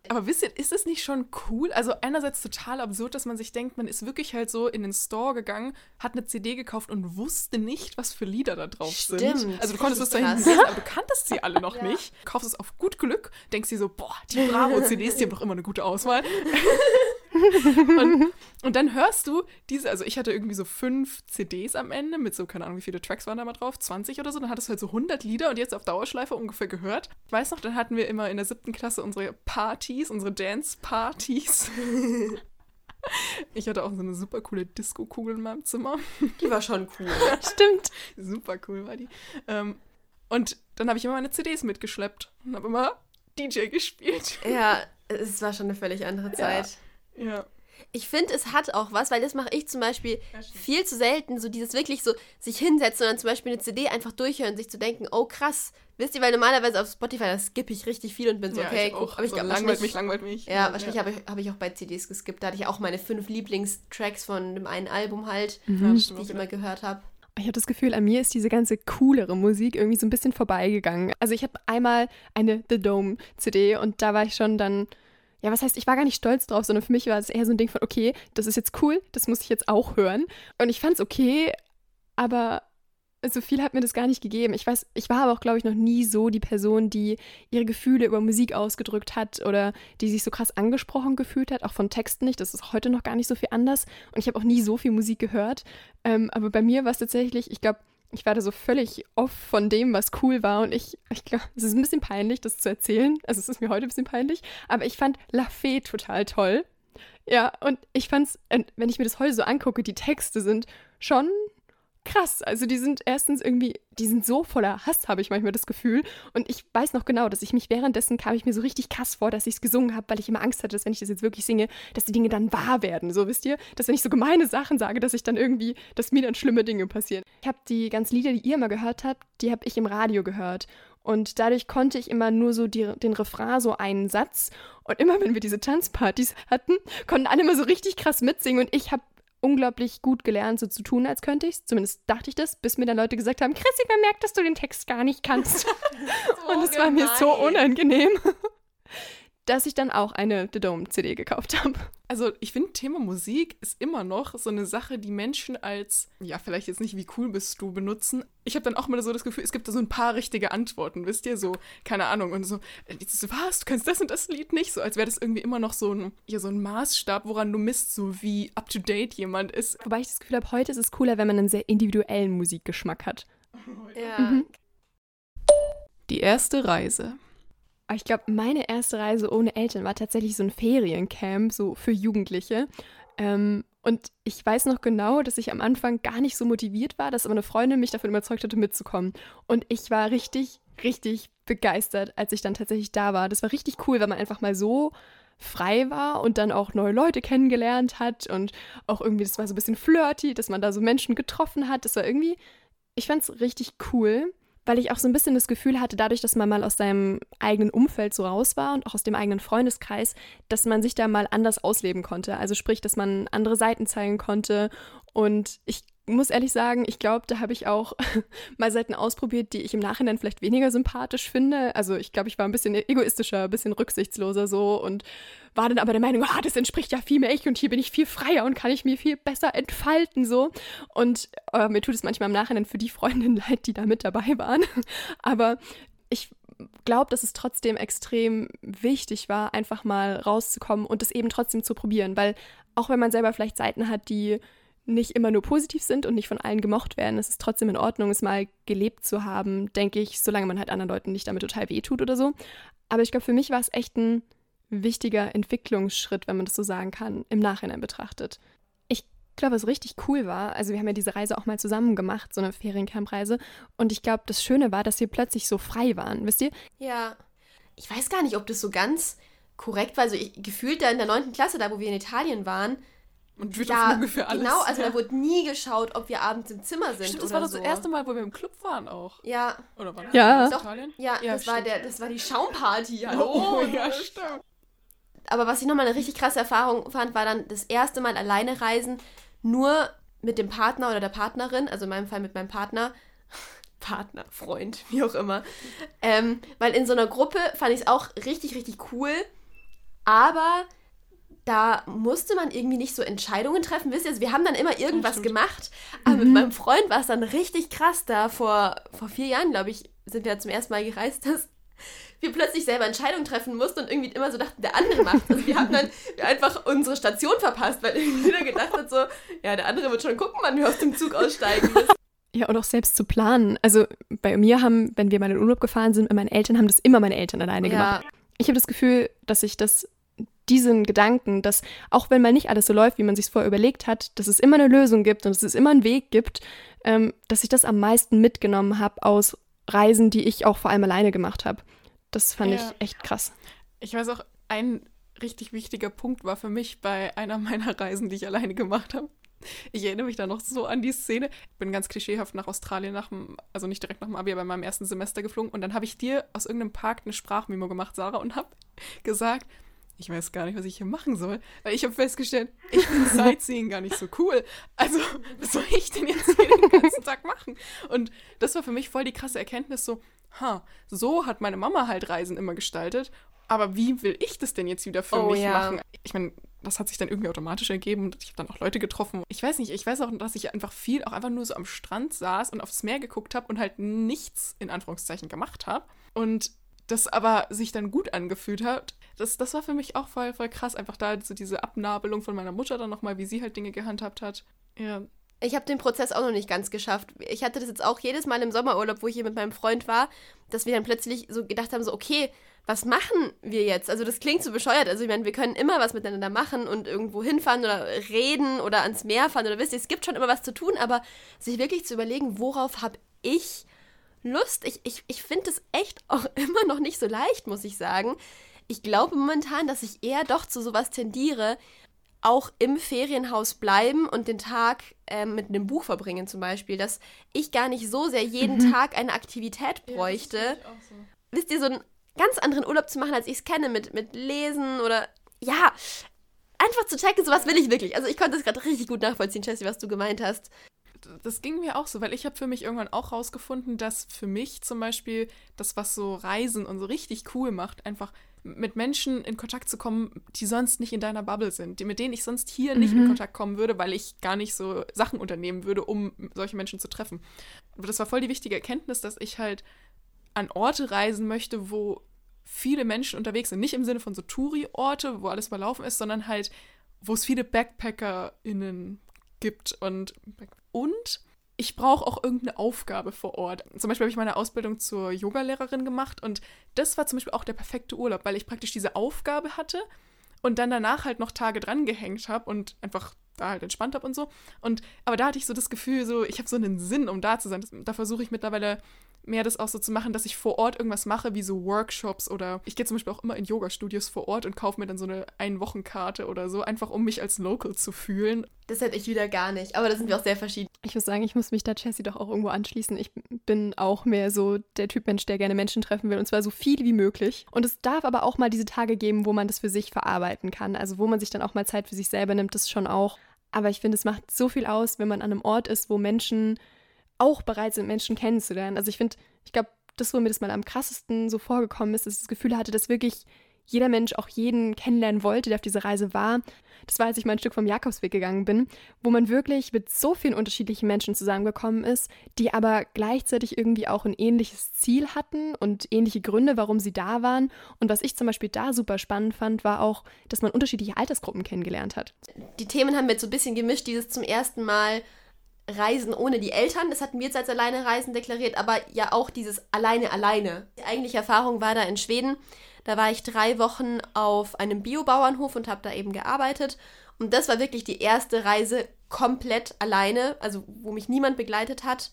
Aber wisst ihr, ist es nicht schon cool? Also einerseits total absurd, dass man sich denkt, man ist wirklich halt so in den Store gegangen, hat eine CD gekauft und wusste nicht, was für Lieder da drauf sind. Stimmt, Also du konntest es da hinten lesen, aber du kanntest sie alle noch Ja. nicht. Kaufst es auf gut Glück, denkst dir so, boah, die Bravo-CDs, die haben doch immer eine gute Auswahl. und, und dann hörst du diese, also ich hatte irgendwie so fünf CDs am Ende mit so, keine Ahnung, wie viele Tracks waren da mal drauf, 20 oder so, dann hattest du halt so 100 Lieder und jetzt auf Dauerschleife ungefähr gehört. Ich weiß noch, dann hatten wir immer in der siebten Klasse unsere Partys, unsere Dance-Partys. Ich hatte auch so eine super coole Disco-Kugel in meinem Zimmer. Die war schon cool. stimmt. Super cool war die. Ähm, und dann habe ich immer meine CDs mitgeschleppt und habe immer DJ gespielt. ja, es war schon eine völlig andere Zeit. Ja. Ich finde, es hat auch was, weil das mache ich zum Beispiel viel zu selten. So dieses wirklich so sich hinsetzen und dann zum Beispiel eine CD einfach durchhören, sich zu denken, oh krass, wisst ihr, weil normalerweise auf Spotify, da skippe ich richtig viel und bin so, Ja, okay, ich auch. aber ich so, glaube, langweilt mich, langweilt mich. Ja, wahrscheinlich habe ich, hab ich auch bei CDs geskippt. Da hatte ich auch meine fünf Lieblingstracks von dem einen Album halt, Ja, stimmt die ich immer gehört habe. Ich habe das Gefühl, an mir ist diese ganze coolere Musik irgendwie so ein bisschen vorbeigegangen. Also ich habe einmal eine The Dome CD und da war ich schon dann, ja, was heißt, ich war gar nicht stolz drauf, sondern für mich war es eher so ein Ding von, okay, das ist jetzt cool, das muss ich jetzt auch hören. Und ich fand es okay, aber so viel hat mir das gar nicht gegeben. Ich weiß, ich war aber auch, glaube ich, noch nie so die Person, die ihre Gefühle über Musik ausgedrückt hat oder die sich so krass angesprochen gefühlt hat, auch von Texten nicht. Das ist heute noch gar nicht so viel anders. Und ich habe auch nie so viel Musik gehört. Ähm, aber bei mir war es tatsächlich, ich glaube, ich war da so völlig off von dem, was cool war. Und ich, ich glaube, es ist ein bisschen peinlich, das zu erzählen. Also es ist mir heute ein bisschen peinlich. Aber ich fand La Fee total toll. Ja, und ich fand's, wenn ich mir das heute so angucke, die Texte sind schon krass. Also die sind erstens irgendwie, die sind so voller Hass, habe ich manchmal das Gefühl. Und ich weiß noch genau, dass ich mich währenddessen kam ich mir so richtig krass vor, dass ich es gesungen habe, weil ich immer Angst hatte, dass wenn ich das jetzt wirklich singe, dass die Dinge dann wahr werden. So wisst ihr, dass wenn ich so gemeine Sachen sage, dass ich dann irgendwie, dass mir dann schlimme Dinge passieren. Ich habe die ganzen Lieder, die ihr immer gehört habt, die habe ich im Radio gehört. Und dadurch konnte ich immer nur so die, den Refrain, so einen Satz. Und immer, wenn wir diese Tanzpartys hatten, konnten alle immer so richtig krass mitsingen. Und ich habe unglaublich gut gelernt, so zu tun, als könnte ich es. Zumindest dachte ich das, bis mir dann Leute gesagt haben, Chrissy, man merkt, dass du den Text gar nicht kannst. und es war mir so unangenehm, dass ich dann auch eine The Dome CD gekauft habe. Also ich finde, Thema Musik ist immer noch so eine Sache, die Menschen als, ja, vielleicht jetzt nicht, wie cool bist du, benutzen. Ich habe dann auch mal so das Gefühl, es gibt da so ein paar richtige Antworten, wisst ihr? So, keine Ahnung. Und so, äh, so, was, du kannst das und das Lied nicht? So, als wäre das irgendwie immer noch so ein, ja, so ein Maßstab, woran du misst, so wie up-to-date jemand ist. Wobei ich das Gefühl habe, heute ist es cooler, wenn man einen sehr individuellen Musikgeschmack hat. Ja. Mhm. Die erste Reise. Aber ich glaube, meine erste Reise ohne Eltern war tatsächlich so ein Feriencamp, so für Jugendliche. Ähm, und ich weiß noch genau, dass ich am Anfang gar nicht so motiviert war, dass aber eine Freundin mich davon überzeugt hatte, mitzukommen. Und ich war richtig, richtig begeistert, als ich dann tatsächlich da war. Das war richtig cool, weil man einfach mal so frei war und dann auch neue Leute kennengelernt hat und auch irgendwie, das war so ein bisschen flirty, dass man da so Menschen getroffen hat. Das war irgendwie, ich fand es richtig cool, weil ich auch so ein bisschen das Gefühl hatte, dadurch, dass man mal aus seinem eigenen Umfeld so raus war und auch aus dem eigenen Freundeskreis, dass man sich da mal anders ausleben konnte. Also sprich, dass man andere Seiten zeigen konnte. Und ich muss ehrlich sagen, ich glaube, da habe ich auch mal Seiten ausprobiert, die ich im Nachhinein vielleicht weniger sympathisch finde. Also ich glaube, ich war ein bisschen egoistischer, ein bisschen rücksichtsloser so und war dann aber der Meinung, ah, das entspricht ja viel mehr ich und hier bin ich viel freier und kann ich mir viel besser entfalten so. Und äh, mir tut es manchmal im Nachhinein für die Freundinnen leid, die da mit dabei waren. aber ich glaube, dass es trotzdem extrem wichtig war, einfach mal rauszukommen und es eben trotzdem zu probieren, weil auch wenn man selber vielleicht Seiten hat, die nicht immer nur positiv sind und nicht von allen gemocht werden, ist es trotzdem in Ordnung, es mal gelebt zu haben, denke ich, solange man halt anderen Leuten nicht damit total wehtut oder so. Aber ich glaube, für mich war es echt ein wichtiger Entwicklungsschritt, wenn man das so sagen kann, im Nachhinein betrachtet. Ich glaube, was richtig cool war, also wir haben ja diese Reise auch mal zusammen gemacht, so eine Feriencamp-Reise, und ich glaube, das Schöne war, dass wir plötzlich so frei waren, wisst ihr? Ja. Ich weiß gar nicht, ob das so ganz korrekt war. Also ich, gefühlt da in der 9. Klasse, da wo wir in Italien waren, Und wird da, auf ungefähr alles. genau, also ja. da wurde nie geschaut, ob wir abends im Zimmer sind Stimmt, das oder war das so. erste Mal, wo wir im Club waren auch. Ja, Oder war das Ja. in. Italien? ja, Ja, das war der, das war die Schaumparty. Hallo. Oh, ja, stimmt. Aber was ich nochmal eine richtig krasse Erfahrung fand, war dann das erste Mal alleine reisen, nur mit dem Partner oder der Partnerin, also in meinem Fall mit meinem Partner. Partner, Freund, wie auch immer. Ähm, weil in so einer Gruppe fand ich es auch richtig, richtig cool. Aber da musste man irgendwie nicht so Entscheidungen treffen. Wisst ihr, also wir haben dann immer irgendwas stimmt. gemacht. Aber mit meinem Freund war es dann richtig krass. Da vor, vor vier Jahren, glaube ich, sind wir zum ersten Mal gereist, dass wir plötzlich selber Entscheidungen treffen mussten und irgendwie immer so dachten, der andere macht Also wir haben dann einfach unsere Station verpasst, weil irgendwie jeder gedacht hat so, ja, der andere wird schon gucken, wann wir aus dem Zug aussteigen. Ja, und auch selbst zu planen. Also bei mir haben, wenn wir mal in den Urlaub gefahren sind mit meinen Eltern, haben das immer meine Eltern alleine gemacht. ja, Ich habe das Gefühl, dass ich das, diesen Gedanken, dass auch wenn mal nicht alles so läuft, wie man sich vorher überlegt hat, dass es immer eine Lösung gibt und dass es immer einen Weg gibt, ähm, dass ich das am meisten mitgenommen habe aus Reisen, die ich auch vor allem alleine gemacht habe. Das fand Ja. ich echt krass. Ich weiß auch, ein richtig wichtiger Punkt war für mich bei einer meiner Reisen, die ich alleine gemacht habe. Ich erinnere mich da noch so an die Szene. Ich bin ganz klischeehaft nach Australien, nach dem, also nicht direkt nach dem Abi, aber in meinem ersten Semester geflogen. Und dann habe ich dir aus irgendeinem Park eine Sprachmemo gemacht, Sarah, und habe gesagt, ich weiß gar nicht, was ich hier machen soll. Weil ich habe festgestellt, ich finde Sightseeing gar nicht so cool. Also, was soll ich denn jetzt hier den ganzen Tag machen? Und das war für mich voll die krasse Erkenntnis, so, ha, so hat meine Mama halt Reisen immer gestaltet. Aber wie will ich das denn jetzt wieder für Oh, mich ja. machen? Ich meine, das hat sich dann irgendwie automatisch ergeben und ich habe dann auch Leute getroffen. Ich weiß nicht, ich weiß auch, dass ich einfach viel auch einfach nur so am Strand saß und aufs Meer geguckt habe und halt nichts in Anführungszeichen gemacht habe. Und das aber sich dann gut angefühlt hat. Das, das war für mich auch voll, voll krass, einfach da so diese Abnabelung von meiner Mutter dann nochmal, wie sie halt Dinge gehandhabt hat. Ja, Ich habe den Prozess auch noch nicht ganz geschafft. Ich hatte das jetzt auch jedes Mal im Sommerurlaub, wo ich hier mit meinem Freund war, dass wir dann plötzlich so gedacht haben, so, okay, was machen wir jetzt? Also das klingt so bescheuert. Also ich meine, wir können immer was miteinander machen und irgendwo hinfahren oder reden oder ans Meer fahren oder wisst ihr, es gibt schon immer was zu tun, aber sich wirklich zu überlegen, worauf habe ich Lust? Ich, ich, ich finde es echt auch immer noch nicht so leicht, muss ich sagen. Ich glaube momentan, dass ich eher doch zu sowas tendiere, auch im Ferienhaus bleiben und den Tag ähm, mit einem Buch verbringen zum Beispiel, dass ich gar nicht so sehr jeden Tag eine Aktivität bräuchte. Wisst ihr, so einen ganz anderen Urlaub zu machen, als ich es kenne, mit, mit Lesen oder ja, einfach zu checken, sowas will ich wirklich. Also ich konnte es gerade richtig gut nachvollziehen, Jessie, was du gemeint hast. Das ging mir auch so, weil ich habe für mich irgendwann auch rausgefunden, dass für mich zum Beispiel das, was so Reisen und so richtig cool macht, einfach mit Menschen in Kontakt zu kommen, die sonst nicht in deiner Bubble sind, die, mit denen ich sonst hier nicht in Kontakt kommen würde, weil ich gar nicht so Sachen unternehmen würde, um solche Menschen zu treffen. Aber das war voll die wichtige Erkenntnis, dass ich halt an Orte reisen möchte, wo viele Menschen unterwegs sind. Nicht im Sinne von so Touri-Orte, wo alles überlaufen ist, sondern halt, wo es viele BackpackerInnen gibt und, und ich brauche auch irgendeine Aufgabe vor Ort. Zum Beispiel habe ich meine Ausbildung zur Yogalehrerin gemacht und das war zum Beispiel auch der perfekte Urlaub, weil ich praktisch diese Aufgabe hatte und dann danach halt noch Tage dran gehängt habe und einfach da halt entspannt habe und so. Und aber da hatte ich so das Gefühl, so ich habe so einen Sinn, um da zu sein. Das, da versuche ich mittlerweile mehr das auch so zu machen, dass ich vor Ort irgendwas mache, wie so Workshops oder ich gehe zum Beispiel auch immer in Yoga-Studios vor Ort und kaufe mir dann so eine Ein-Wochen-Karte oder so, einfach um mich als Local zu fühlen. Das hätte ich wieder gar nicht, aber da sind wir auch sehr verschieden. Ich muss sagen, ich muss mich da Jessie doch auch irgendwo anschließen. Ich bin auch mehr so der Typ Mensch, der gerne Menschen treffen will und zwar so viel wie möglich. Und es darf aber auch mal diese Tage geben, wo man das für sich verarbeiten kann. Also wo man sich dann auch mal Zeit für sich selber nimmt, das schon auch. Aber ich finde, es macht so viel aus, wenn man an einem Ort ist, wo Menschen auch bereit sind, Menschen kennenzulernen. Also ich finde, ich glaube, das, wo mir das mal am krassesten so vorgekommen ist, dass ich das Gefühl hatte, dass wirklich jeder Mensch auch jeden kennenlernen wollte, der auf dieser Reise war. Das war, als ich mal ein Stück vom Jakobsweg gegangen bin, wo man wirklich mit so vielen unterschiedlichen Menschen zusammengekommen ist, die aber gleichzeitig irgendwie auch ein ähnliches Ziel hatten und ähnliche Gründe, warum sie da waren. Und was ich zum Beispiel da super spannend fand, war auch, dass man unterschiedliche Altersgruppen kennengelernt hat. Die Themen haben wir jetzt so ein bisschen gemischt, dieses zum ersten Mal Reisen ohne die Eltern. Das hatten wir jetzt als alleine Reisen deklariert, aber ja auch dieses alleine alleine. Die eigentliche Erfahrung war da in Schweden. Da war ich drei Wochen auf einem Biobauernhof und habe da eben gearbeitet. Und das war wirklich die erste Reise komplett alleine, also wo mich niemand begleitet hat.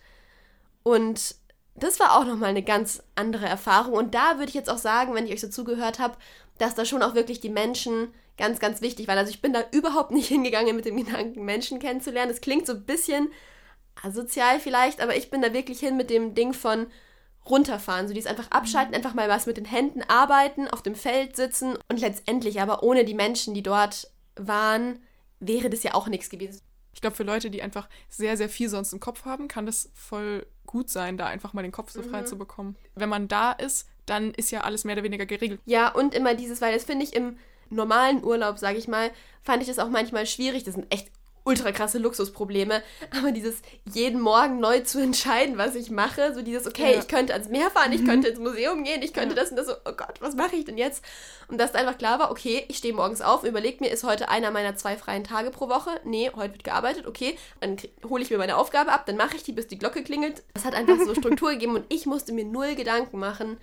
Und das war auch nochmal eine ganz andere Erfahrung. Und da würde ich jetzt auch sagen, wenn ich euch so zugehört habe, dass da schon auch wirklich die Menschen ganz, ganz wichtig waren. Also ich bin da überhaupt nicht hingegangen mit dem Gedanken, Menschen kennenzulernen. Das klingt so ein bisschen asozial vielleicht, aber ich bin da wirklich hin mit dem Ding von runterfahren. So dieses einfach abschalten, einfach mal was mit den Händen arbeiten, auf dem Feld sitzen und letztendlich aber ohne die Menschen, die dort waren, wäre das ja auch nichts gewesen. Ich glaube, für Leute, die einfach sehr, sehr viel sonst im Kopf haben, kann das voll gut sein, da einfach mal den Kopf so frei zu bekommen. Wenn man da ist, dann ist ja alles mehr oder weniger geregelt. Ja, und immer dieses, weil das finde ich im normalen Urlaub, sage ich mal, fand ich das auch manchmal schwierig. Das sind echt ultra krasse Luxusprobleme. Aber dieses jeden Morgen neu zu entscheiden, was ich mache, so dieses, okay, Ja. ich könnte ans Meer fahren, ich könnte ins Museum gehen, ich könnte Ja. das und das, so, oh Gott, was mache ich denn jetzt? Und dass einfach klar war, okay, ich stehe morgens auf, überlege mir, ist heute einer meiner zwei freien Tage pro Woche? Nee, heute wird gearbeitet, okay, dann hole ich mir meine Aufgabe ab, dann mache ich die, bis die Glocke klingelt. Das hat einfach so Struktur gegeben und ich musste mir null Gedanken machen,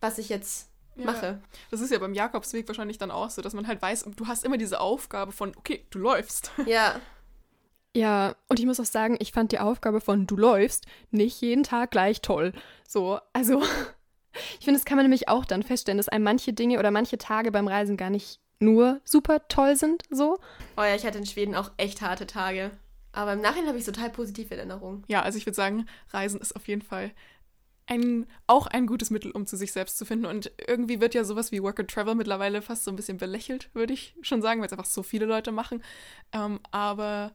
was ich jetzt Ja. mache. Das ist ja beim Jakobsweg wahrscheinlich dann auch so, dass man halt weiß, du hast immer diese Aufgabe von, okay, du läufst. Ja. Ja, und ich muss auch sagen, ich fand die Aufgabe von du läufst nicht jeden Tag gleich toll. So, also ich finde, das kann man nämlich auch dann feststellen, dass einem manche Dinge oder manche Tage beim Reisen gar nicht nur super toll sind, so. Oh ja, ich hatte in Schweden auch echt harte Tage. Aber im Nachhinein habe ich total positive Erinnerungen. Ja, also ich würde sagen, Reisen ist auf jeden Fall ein, auch ein gutes Mittel, um zu sich selbst zu finden. Und irgendwie wird ja sowas wie Work and Travel mittlerweile fast so ein bisschen belächelt, würde ich schon sagen, weil es einfach so viele Leute machen. Ähm, aber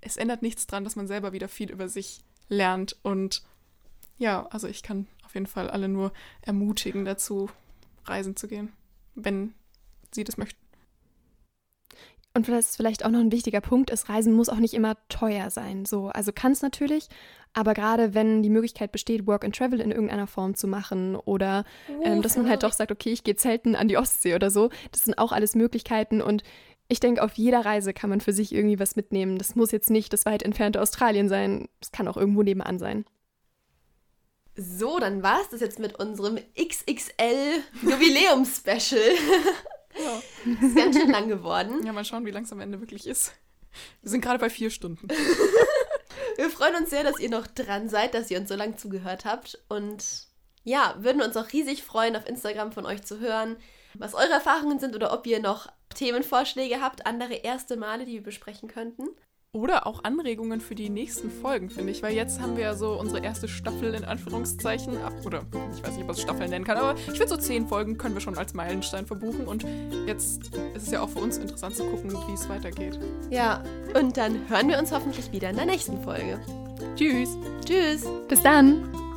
es ändert nichts dran, dass man selber wieder viel über sich lernt. Und ja, also ich kann auf jeden Fall alle nur ermutigen dazu, reisen zu gehen, wenn sie das möchten. Und was vielleicht auch noch ein wichtiger Punkt ist, Reisen muss auch nicht immer teuer sein. So, also kann es natürlich, aber gerade wenn die Möglichkeit besteht, Work and Travel in irgendeiner Form zu machen oder ähm, dass man halt doch sagt, okay, ich gehe zelten an die Ostsee oder so, das sind auch alles Möglichkeiten und ich denke, auf jeder Reise kann man für sich irgendwie was mitnehmen. Das muss jetzt nicht das weit entfernte Australien sein, es kann auch irgendwo nebenan sein. So, dann war es das jetzt mit unserem XXL Jubiläums-Special. Ja. Ist ganz schön lang geworden. Ja, mal schauen, wie lang es am Ende wirklich ist. Wir sind gerade bei vier Stunden. Wir freuen uns sehr, dass ihr noch dran seid, dass ihr uns so lange zugehört habt. Und ja, würden uns auch riesig freuen, auf Instagram von euch zu hören, was eure Erfahrungen sind oder ob ihr noch Themenvorschläge habt, andere erste Male, die wir besprechen könnten. Oder auch Anregungen für die nächsten Folgen, finde ich. Weil jetzt haben wir ja so unsere erste Staffel in Anführungszeichen ab. Oder ich weiß nicht, ob man es Staffel nennen kann, aber ich finde so zehn Folgen können wir schon als Meilenstein verbuchen. Und jetzt ist es ja auch für uns interessant zu gucken, wie es weitergeht. Ja, und dann hören wir uns hoffentlich wieder in der nächsten Folge. Tschüss. Tschüss. Bis dann.